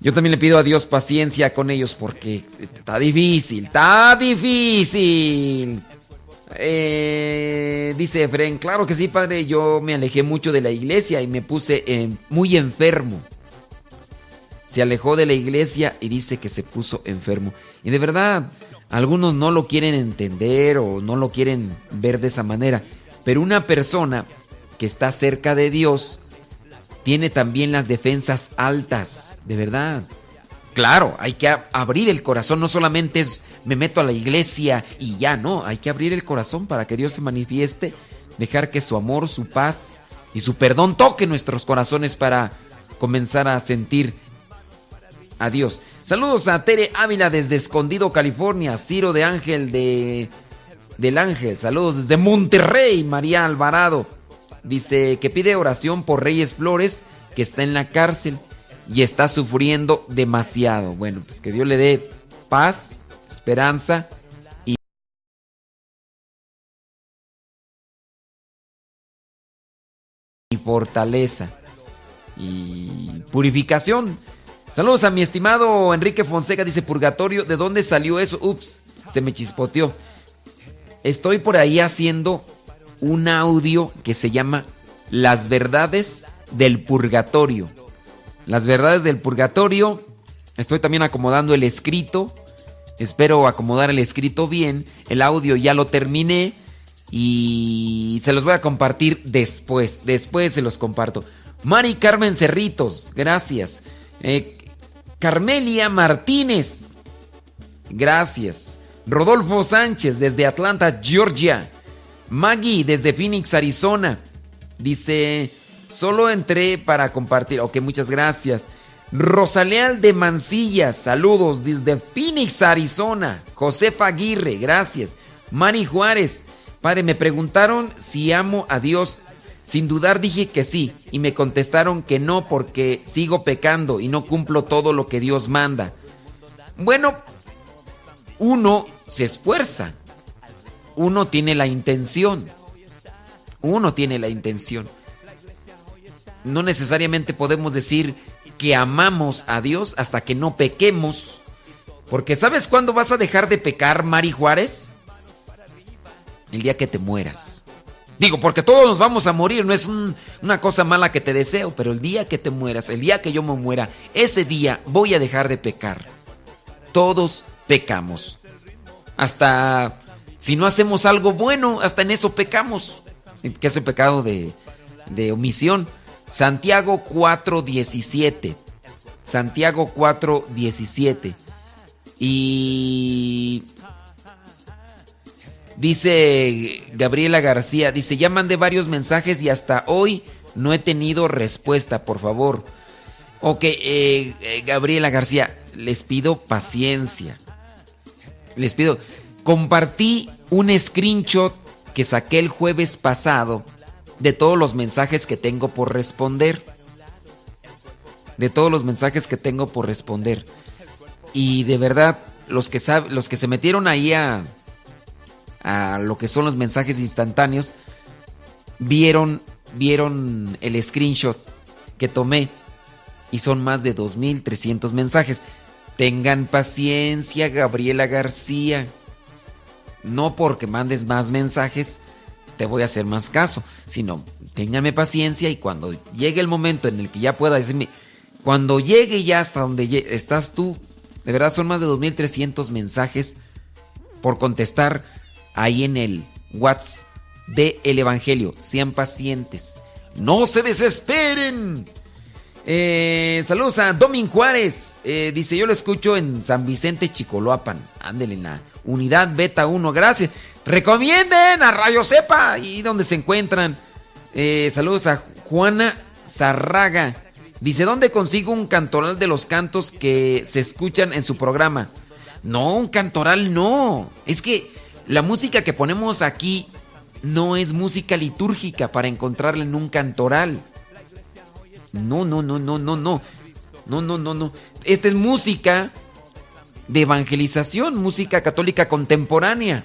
Yo también le pido a Dios paciencia con ellos porque está difícil, está difícil. Eh, dice Efren, claro que sí, padre, yo me alejé mucho de la iglesia y me puse muy enfermo. Se alejó de la iglesia y dice que se puso enfermo. Y de verdad, algunos no lo quieren entender o no lo quieren ver de esa manera. Pero una persona que está cerca de Dios tiene también las defensas altas, de verdad. Claro, hay que abrir el corazón, no solamente es me meto a la iglesia y ya, no, hay que abrir el corazón para que Dios se manifieste, dejar que su amor, su paz y su perdón toque nuestros corazones para comenzar a sentir a Dios. Saludos a Tere Ávila desde Escondido, California, Ciro de Ángel de del Ángel, saludos desde Monterrey, María Alvarado. Dice que pide oración por Reyes Flores, que está en la cárcel y está sufriendo demasiado. Bueno, pues que Dios le dé paz, esperanza y fortaleza y purificación. Saludos a mi estimado Enrique Fonseca, dice Purgatorio, ¿de dónde salió eso? Ups, se me chispoteó. Estoy por ahí haciendo un audio que se llama Las verdades del purgatorio. Las verdades del purgatorio. Estoy también acomodando el escrito. Espero acomodar el escrito bien. El audio ya lo terminé. Y se los voy a compartir después. Después se los comparto. Mari Carmen Cerritos, gracias. Eh, Carmelia Martínez, gracias. Rodolfo Sánchez desde Atlanta, Georgia. Maggie desde Phoenix, Arizona. Dice, Solo entré para compartir. Ok, muchas gracias. Rosaleal de Mancilla, saludos desde Phoenix, Arizona. Josefa Aguirre, gracias. Mari Juárez, padre, me preguntaron si amo a Dios. Sin dudar dije que sí y me contestaron que no porque sigo pecando y no cumplo todo lo que Dios manda. Bueno, uno se esfuerza, uno tiene la intención, uno tiene la intención no necesariamente podemos decir que amamos a Dios hasta que no pequemos. Porque ¿sabes cuándo vas a dejar de pecar, Mari Juárez? El día que te mueras. Digo, porque todos nos vamos a morir, no es una cosa mala que te deseo, pero el día que te mueras, el día que yo me muera, ese día voy a dejar de pecar. Todos pecamos. Hasta si no hacemos algo bueno, hasta en eso pecamos. Que es el pecado de, de omisión. Santiago 4:17. Santiago 4:17. Y dice Gabriela García, dice, ya mandé varios mensajes y hasta hoy no he tenido respuesta, por favor. Ok, eh, eh, Gabriela García, les pido paciencia. Les pido, Compartí un screenshot que saqué el jueves pasado de todos los mensajes que tengo por responder. De todos los mensajes que tengo por responder. Y de verdad, los que, los que se metieron ahí a, a lo que son los mensajes instantáneos, vieron, vieron el screenshot que tomé. Y son más de 2.300 mensajes. Tengan paciencia, Gabriela García. No porque mandes más mensajes te voy a hacer más caso, sino ténganme paciencia y cuando llegue el momento en el que ya pueda decirme, cuando llegue ya hasta donde estás tú, de verdad son más de 2.300 mensajes por contestar ahí en el WhatsApp de El Evangelio. Sean pacientes. No se desesperen. Eh, saludos a Domin Juárez. Eh, dice, yo lo escucho en San Vicente Chicoloapan. Ándele en la unidad Beta 1. Gracias. Recomienden a Radio Cepa y donde se encuentran. Eh, saludos a Juana Zarraga. Dice, ¿dónde consigo un cantoral de los cantos que se escuchan en su programa? No, un cantoral no. Es que la música que ponemos aquí no es música litúrgica para encontrarla en un cantoral. No, no, no, no, no, no. No, no, no, no. Esta es música de evangelización, música católica contemporánea.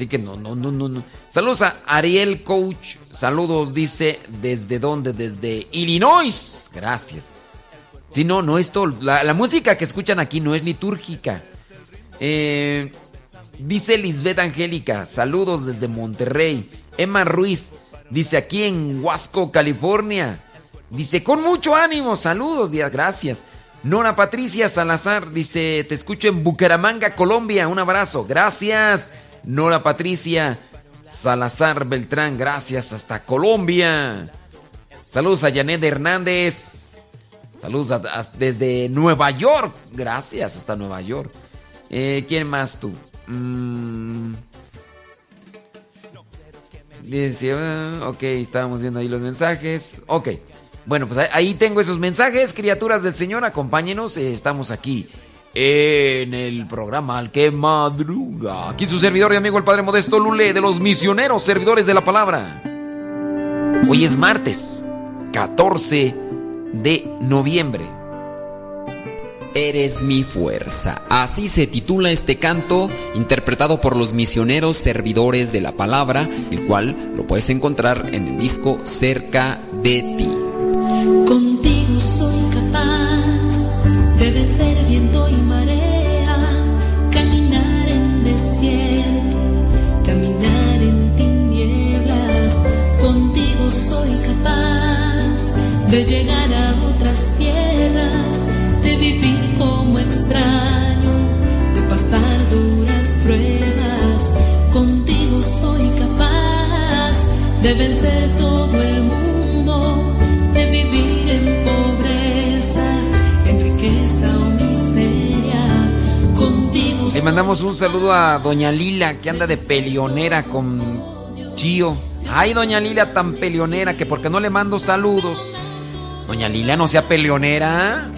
Así que no, no, no, no, no. Saludos a Ariel Coach. Saludos, dice, ¿desde dónde? Desde Illinois. Gracias. Si no, no es todo. La, música que escuchan aquí no es litúrgica. Eh, dice Lisbeth Angélica. Saludos desde Monterrey. Emma Ruiz. Dice aquí en Huasco, California. Dice, con mucho ánimo, saludos, gracias. Nora Patricia Salazar dice, te escucho en Bucaramanga, Colombia, un abrazo, gracias. Nora Patricia Salazar Beltrán, gracias hasta Colombia. Saludos a Janet Hernández. Saludos desde Nueva York. Gracias hasta Nueva York. Eh, ¿Quién más tú? Mm. Ah, ok, estábamos viendo ahí los mensajes. Ok. Bueno, pues ahí tengo esos mensajes, criaturas del Señor. Acompáñenos. Eh, estamos aquí en el programa Al que Madruga. Aquí su servidor y amigo el Padre Modesto Lule de los misioneros servidores de la palabra. Hoy es martes 14 de noviembre. Eres mi fuerza. Así se titula este canto interpretado por los misioneros servidores de la palabra, el cual lo puedes encontrar en el disco Cerca de ti. Capaz de vencer viento y marea, caminar en desierto, caminar en tinieblas. Contigo soy capaz de llegar a otras tierras de vivir como extraño, de pasar duras pruebas. Contigo soy capaz de vencer todo el Le mandamos un saludo a Doña Lila, que anda de peleonera con Chío. Ay, Doña Lila tan peleonera que porque no le mando saludos. Doña Lila, no sea peleonera.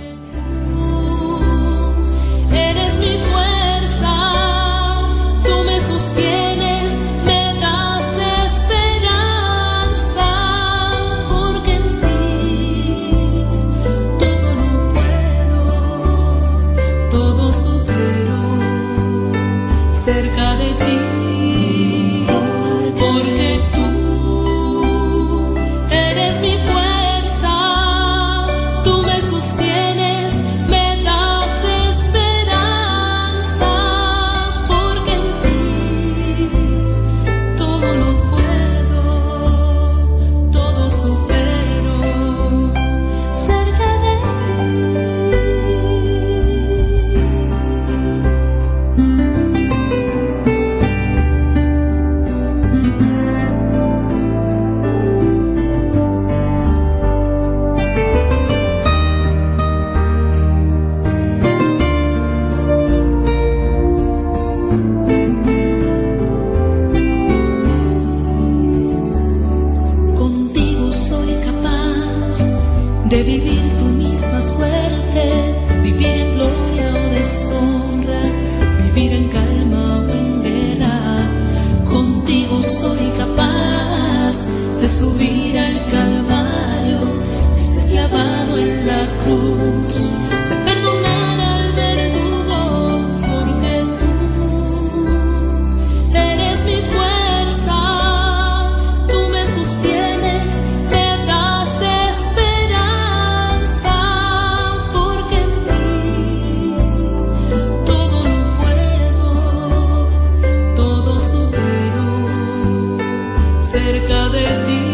cerca de ti.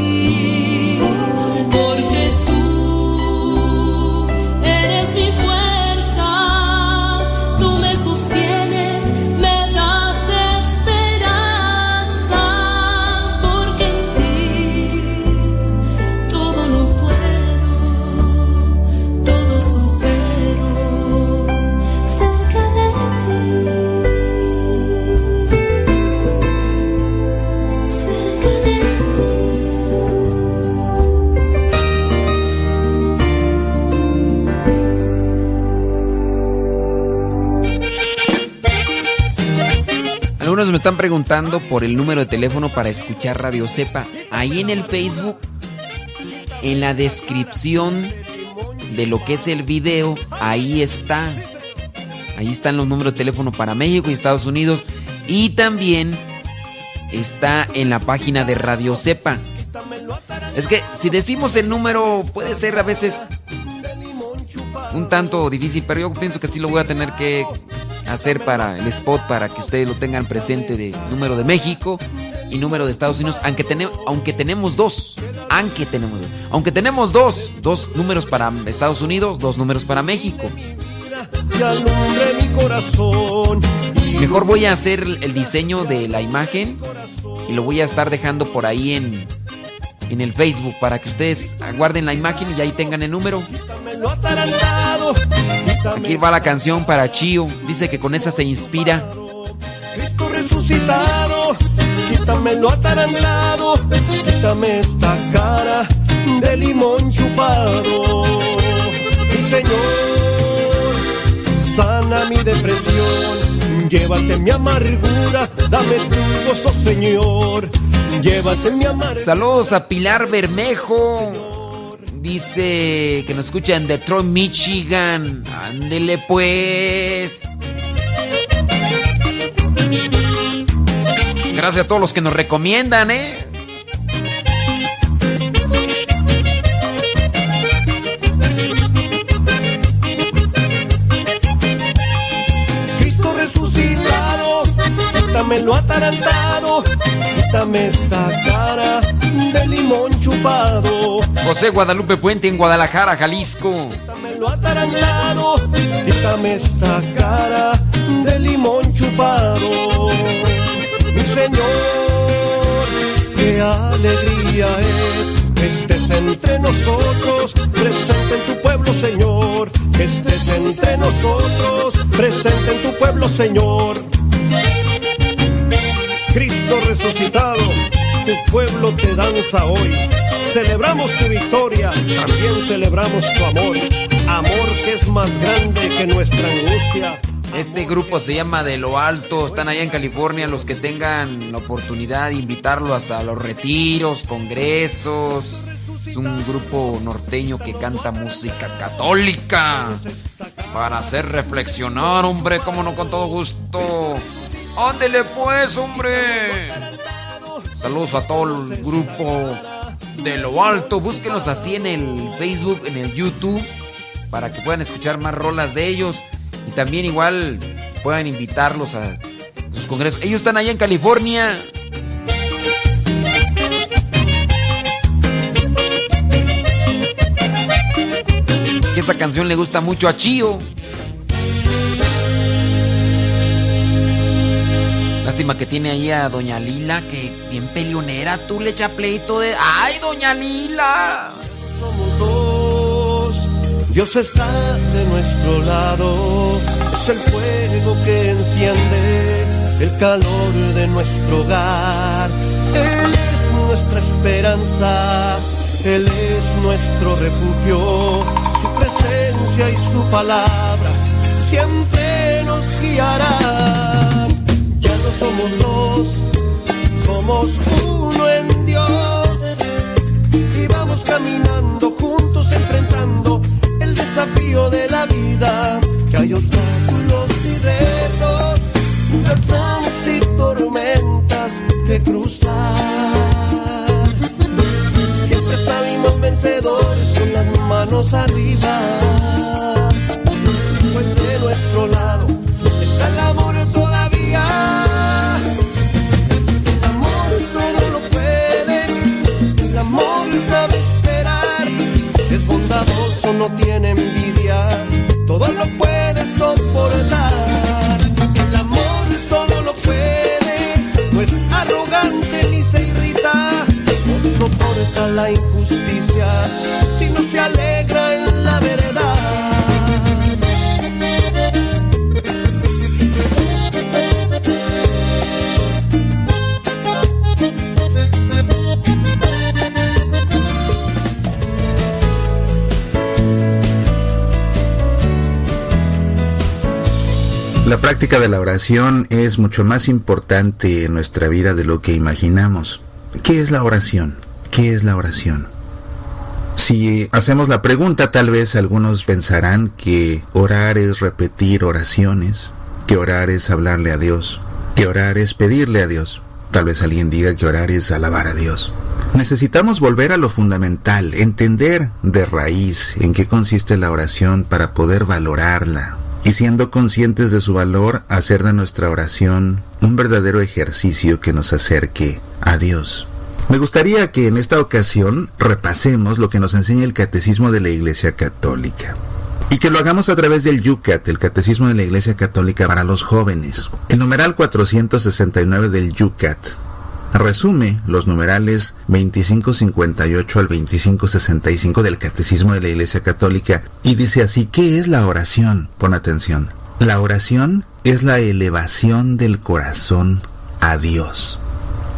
Preguntando por el número de teléfono para escuchar Radio Cepa. Ahí en el Facebook, en la descripción de lo que es el video, ahí está. Ahí están los números de teléfono para México y Estados Unidos. Y también está en la página de Radio Cepa. Es que si decimos el número puede ser a veces un tanto difícil, pero yo pienso que sí lo voy a tener que hacer para el spot para que ustedes lo tengan presente de número de México y número de Estados Unidos, aunque, tenemos aunque tenemos dos, aunque tenemos dos, aunque tenemos dos, dos números para Estados Unidos, dos números para México. Mejor voy a hacer el diseño de la imagen y lo voy a estar dejando por ahí en, en el Facebook para que ustedes guarden la imagen y ahí tengan el número. Aquí va la canción para Chio. Dice que con esa se inspira. Cristo resucitado, quítame lo atarantado, quítame esta cara de limón chupado. Mi Señor, sana mi depresión, llévate mi amargura, dame tu gozo, Señor. Llévate mi amargura. Saludos a Pilar Bermejo. Dice que nos escucha en Detroit, Michigan. Ándele pues. Gracias a todos los que nos recomiendan, ¿eh? Cristo resucitado, quítame lo atarantado, quítame esta cara de limón José Guadalupe Puente en Guadalajara, Jalisco. Quítame lo atarantado, quítame esta cara de limón chupado. Mi Señor, qué alegría es que estés entre nosotros, presente en tu pueblo, Señor. Que estés entre nosotros, presente en tu pueblo, Señor. Cristo resucitado, tu pueblo te danza hoy. Celebramos tu victoria, también celebramos tu amor. Amor que es más grande que nuestra angustia. Este grupo se llama De lo Alto, están allá en California. Los que tengan la oportunidad de invitarlos a los retiros, congresos. Es un grupo norteño que canta música católica para hacer reflexionar, hombre, como no con todo gusto. Ándele pues, hombre. Saludos a todo el grupo de lo alto. Búsquenlos así en el Facebook, en el YouTube, para que puedan escuchar más rolas de ellos. Y también igual puedan invitarlos a sus congresos. Ellos están allá en California. Esa canción le gusta mucho a Chio. Lástima que tiene ahí a Doña Lila, que bien peleonera, tú le echa pleito de. ¡Ay, Doña Lila! Somos dos, Dios está de nuestro lado, es el fuego que enciende el calor de nuestro hogar. Él es nuestra esperanza, Él es nuestro refugio, su presencia y su palabra siempre nos guiarán. Somos dos, somos uno en Dios. Y vamos caminando juntos enfrentando el desafío de la vida que hay obstáculos y retos retos y tormentas que cruzar. Siempre salimos vencedores con las manos arriba. Pues de nuestro lado no tiene envidia, todo lo puede soportar. El amor todo lo puede, no es arrogante ni se irrita, no soporta la práctica de la oración es mucho más importante en nuestra vida de lo que imaginamos. ¿Qué es la oración? ¿Qué es la oración? Si hacemos la pregunta, tal vez algunos pensarán que orar es repetir oraciones, que orar es hablarle a Dios, que orar es pedirle a Dios. Tal vez alguien diga que orar es alabar a Dios. Necesitamos volver a lo fundamental, entender de raíz en qué consiste la oración para poder valorarla, y siendo conscientes de su valor, hacer de nuestra oración un verdadero ejercicio que nos acerque a Dios. Me gustaría que en esta ocasión repasemos lo que nos enseña el Catecismo de la Iglesia Católica. Y que lo hagamos a través del Yucat, el Catecismo de la Iglesia Católica para los jóvenes. El numeral 469 del Yucat resume los numerales 2558 al 2565 del Catecismo de la Iglesia Católica y dice así, ¿qué es la oración? Pon atención. La oración es la elevación del corazón a Dios.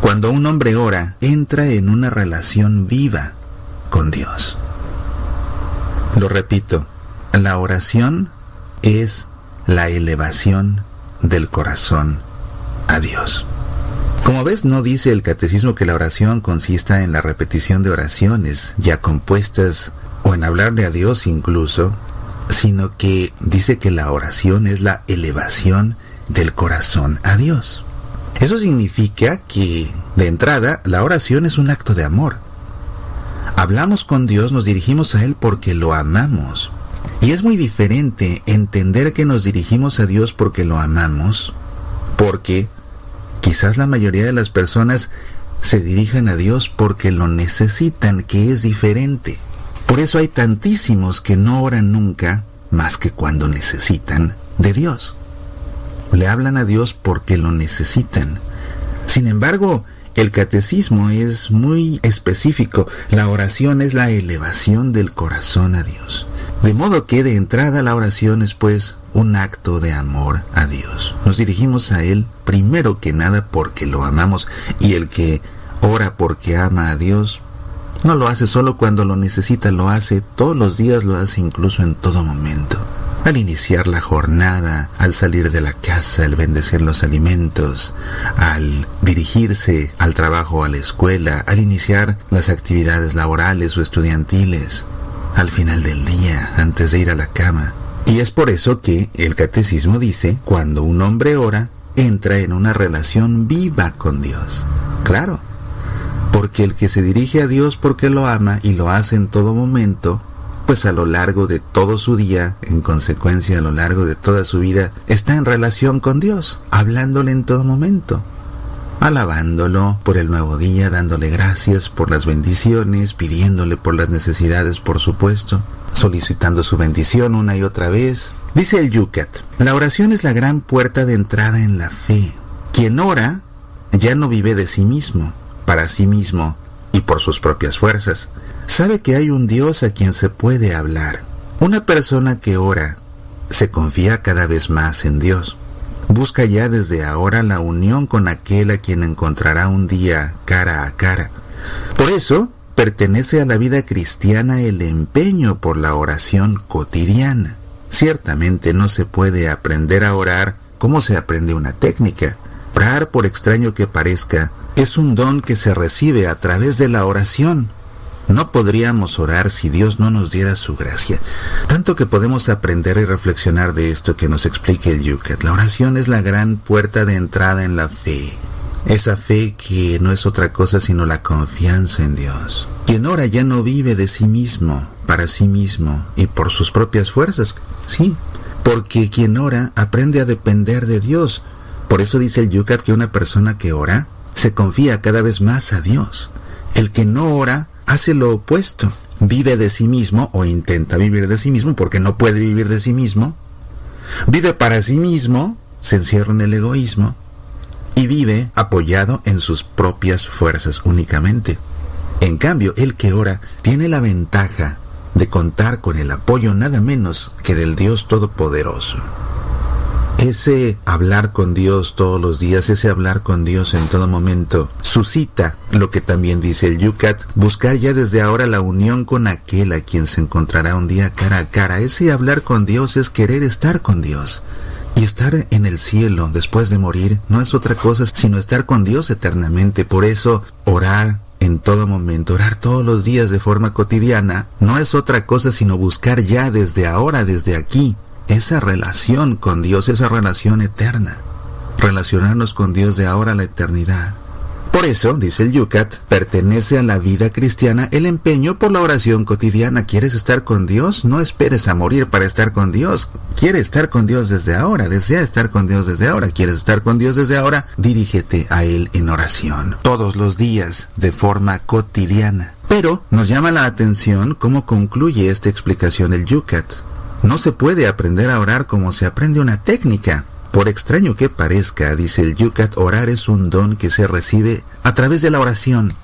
Cuando un hombre ora, entra en una relación viva con Dios. Lo repito, la oración es la elevación del corazón a Dios. Como ves, no dice el catecismo que la oración consista en la repetición de oraciones ya compuestas o en hablarle a Dios incluso, sino que dice que la oración es la elevación del corazón a Dios. Eso significa que, de entrada, la oración es un acto de amor. Hablamos con Dios, nos dirigimos a Él porque lo amamos. Y es muy diferente entender que nos dirigimos a Dios porque lo amamos, porque quizás la mayoría de las personas se dirijan a Dios porque lo necesitan, que es diferente. Por eso hay tantísimos que no oran nunca más que cuando necesitan de Dios le hablan a Dios porque lo necesitan. Sin embargo, el catecismo es muy específico. La oración es la elevación del corazón a Dios. De modo que de entrada la oración es pues un acto de amor a Dios. Nos dirigimos a Él primero que nada porque lo amamos y el que ora porque ama a Dios no lo hace solo cuando lo necesita, lo hace todos los días, lo hace incluso en todo momento al iniciar la jornada, al salir de la casa, al bendecir los alimentos, al dirigirse al trabajo a la escuela, al iniciar las actividades laborales o estudiantiles, al final del día, antes de ir a la cama. Y es por eso que el catecismo dice, cuando un hombre ora, entra en una relación viva con Dios. Claro, porque el que se dirige a Dios porque lo ama y lo hace en todo momento, pues a lo largo de todo su día, en consecuencia a lo largo de toda su vida, está en relación con Dios, hablándole en todo momento, alabándolo por el nuevo día, dándole gracias por las bendiciones, pidiéndole por las necesidades, por supuesto, solicitando su bendición una y otra vez. Dice el Yucat, la oración es la gran puerta de entrada en la fe. Quien ora ya no vive de sí mismo, para sí mismo y por sus propias fuerzas, sabe que hay un Dios a quien se puede hablar. Una persona que ora se confía cada vez más en Dios. Busca ya desde ahora la unión con aquel a quien encontrará un día cara a cara. Por eso, pertenece a la vida cristiana el empeño por la oración cotidiana. Ciertamente no se puede aprender a orar como se aprende una técnica. Orar, por extraño que parezca, es un don que se recibe a través de la oración. No podríamos orar si Dios no nos diera su gracia. Tanto que podemos aprender y reflexionar de esto que nos explique el Yucat. La oración es la gran puerta de entrada en la fe. Esa fe que no es otra cosa sino la confianza en Dios. Quien ora ya no vive de sí mismo, para sí mismo y por sus propias fuerzas. Sí, porque quien ora aprende a depender de Dios. Por eso dice el Yucat que una persona que ora se confía cada vez más a Dios. El que no ora hace lo opuesto. Vive de sí mismo o intenta vivir de sí mismo porque no puede vivir de sí mismo. Vive para sí mismo, se encierra en el egoísmo y vive apoyado en sus propias fuerzas únicamente. En cambio, el que ora tiene la ventaja de contar con el apoyo nada menos que del Dios Todopoderoso. Ese hablar con Dios todos los días, ese hablar con Dios en todo momento, suscita lo que también dice el Yucat, buscar ya desde ahora la unión con aquel a quien se encontrará un día cara a cara. Ese hablar con Dios es querer estar con Dios. Y estar en el cielo después de morir no es otra cosa sino estar con Dios eternamente. Por eso, orar en todo momento, orar todos los días de forma cotidiana, no es otra cosa sino buscar ya desde ahora, desde aquí, esa relación con Dios, esa relación eterna. Relacionarnos con Dios de ahora a la eternidad. Por eso, dice el Yucat, pertenece a la vida cristiana el empeño por la oración cotidiana. ¿Quieres estar con Dios? No esperes a morir para estar con Dios. ¿Quieres estar con Dios desde ahora? Desea estar con Dios desde ahora. ¿Quieres estar con Dios desde ahora? Dirígete a Él en oración. Todos los días, de forma cotidiana. Pero nos llama la atención cómo concluye esta explicación el Yucat. No se puede aprender a orar como se aprende una técnica. Por extraño que parezca, dice el Yucat, orar es un don que se recibe a través de la oración.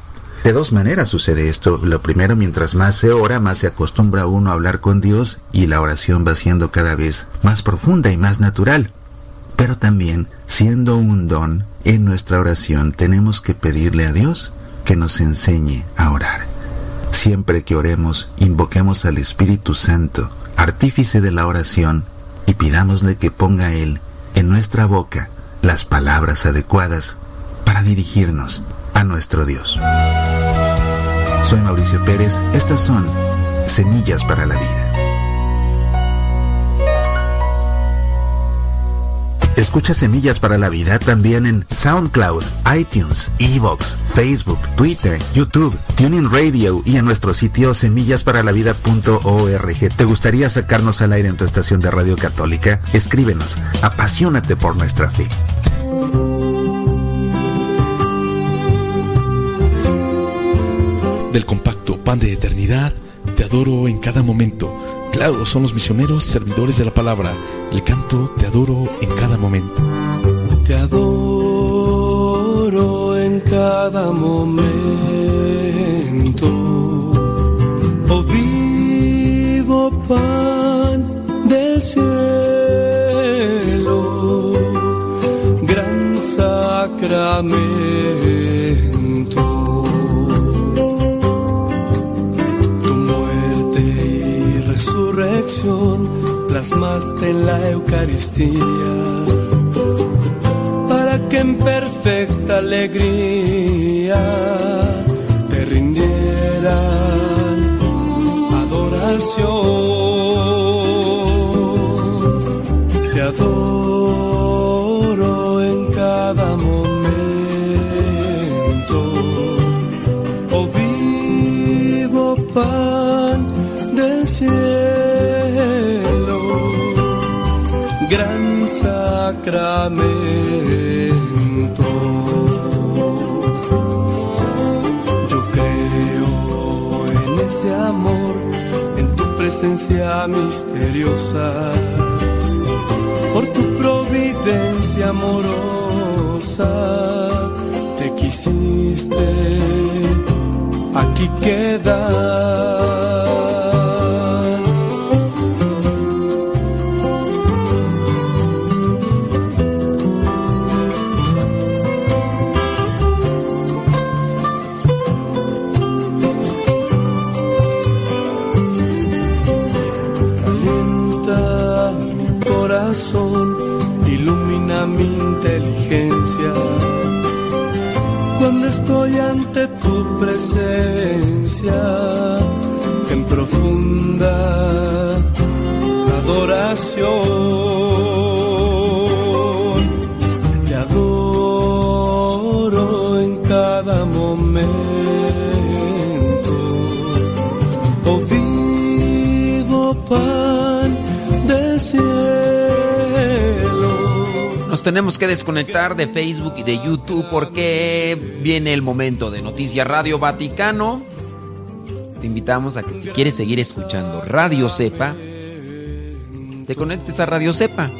De dos maneras sucede esto. Lo primero, mientras más se ora, más se acostumbra uno a hablar con Dios y la oración va siendo cada vez más profunda y más natural. Pero también, siendo un don, en nuestra oración tenemos que pedirle a Dios que nos enseñe a orar. Siempre que oremos, invoquemos al Espíritu Santo, artífice de la oración, y pidámosle que ponga Él en nuestra boca las palabras adecuadas para dirigirnos a nuestro Dios. Soy Mauricio Pérez, estas son Semillas para la Vida. Escucha Semillas para la Vida también en SoundCloud, iTunes, Evox, Facebook, Twitter, YouTube, Tuning Radio y en nuestro sitio semillasparalavida.org. ¿Te gustaría sacarnos al aire en tu estación de radio católica? Escríbenos. Apasionate por nuestra fe. Del compacto Pan de Eternidad, te adoro en cada momento. Claro, son los misioneros servidores de la palabra. El canto Te adoro en cada momento. Te adoro en cada momento. Oh vivo pan del cielo, gran sacramento. Resurrección plasmaste en la Eucaristía para que en perfecta alegría te rindieran adoración. Te adoro en cada momento. Oh vivo pan del cielo, gran sacramento. Yo creo en ese amor, en tu presencia misteriosa, por tu providencia amorosa, te quisiste aquí quedar. En profunda adoración, te adoro en cada momento. Oh vivo pan del cielo. Nos tenemos que desconectar de Facebook y de YouTube porque viene el momento de Noticias Radio Vaticano. Invitamos a que si quieres seguir escuchando Radio Cepa, te conectes a Radio Cepa.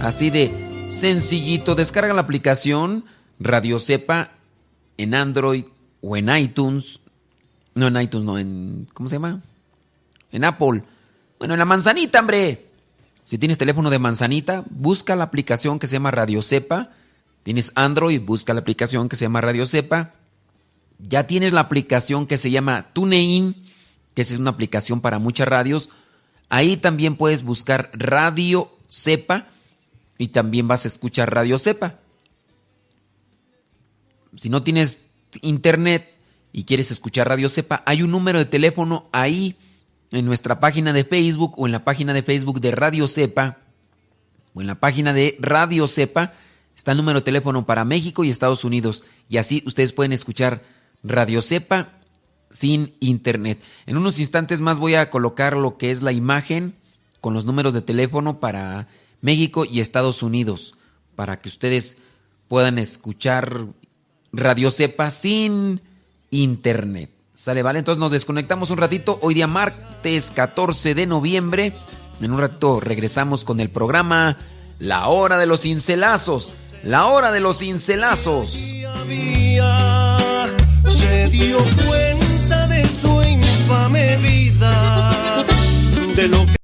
Así de sencillito, descarga la aplicación Radio Cepa en Android o en iTunes. No en iTunes, no, en... ¿Cómo se llama? En Apple. Bueno, en la manzanita, hombre. Si tienes teléfono de manzanita, busca la aplicación que se llama Radio Cepa. Tienes Android, busca la aplicación que se llama Radio Cepa. Ya tienes la aplicación que se llama TuneIn, que es una aplicación para muchas radios. Ahí también puedes buscar Radio Cepa y también vas a escuchar Radio Cepa. Si no tienes internet y quieres escuchar Radio Cepa, hay un número de teléfono ahí en nuestra página de Facebook o en la página de Facebook de Radio Cepa o en la página de Radio Cepa está el número de teléfono para México y Estados Unidos y así ustedes pueden escuchar Radio Cepa sin internet. En unos instantes más voy a colocar lo que es la imagen con los números de teléfono para México y Estados Unidos para que ustedes puedan escuchar Radio Cepa sin internet. Sale, vale, entonces nos desconectamos un ratito. Hoy día martes 14 de noviembre. En un rato regresamos con el programa La Hora de los Cincelazos. La Hora de los Cincelazos. Se dio cuenta de su infame vida, de lo que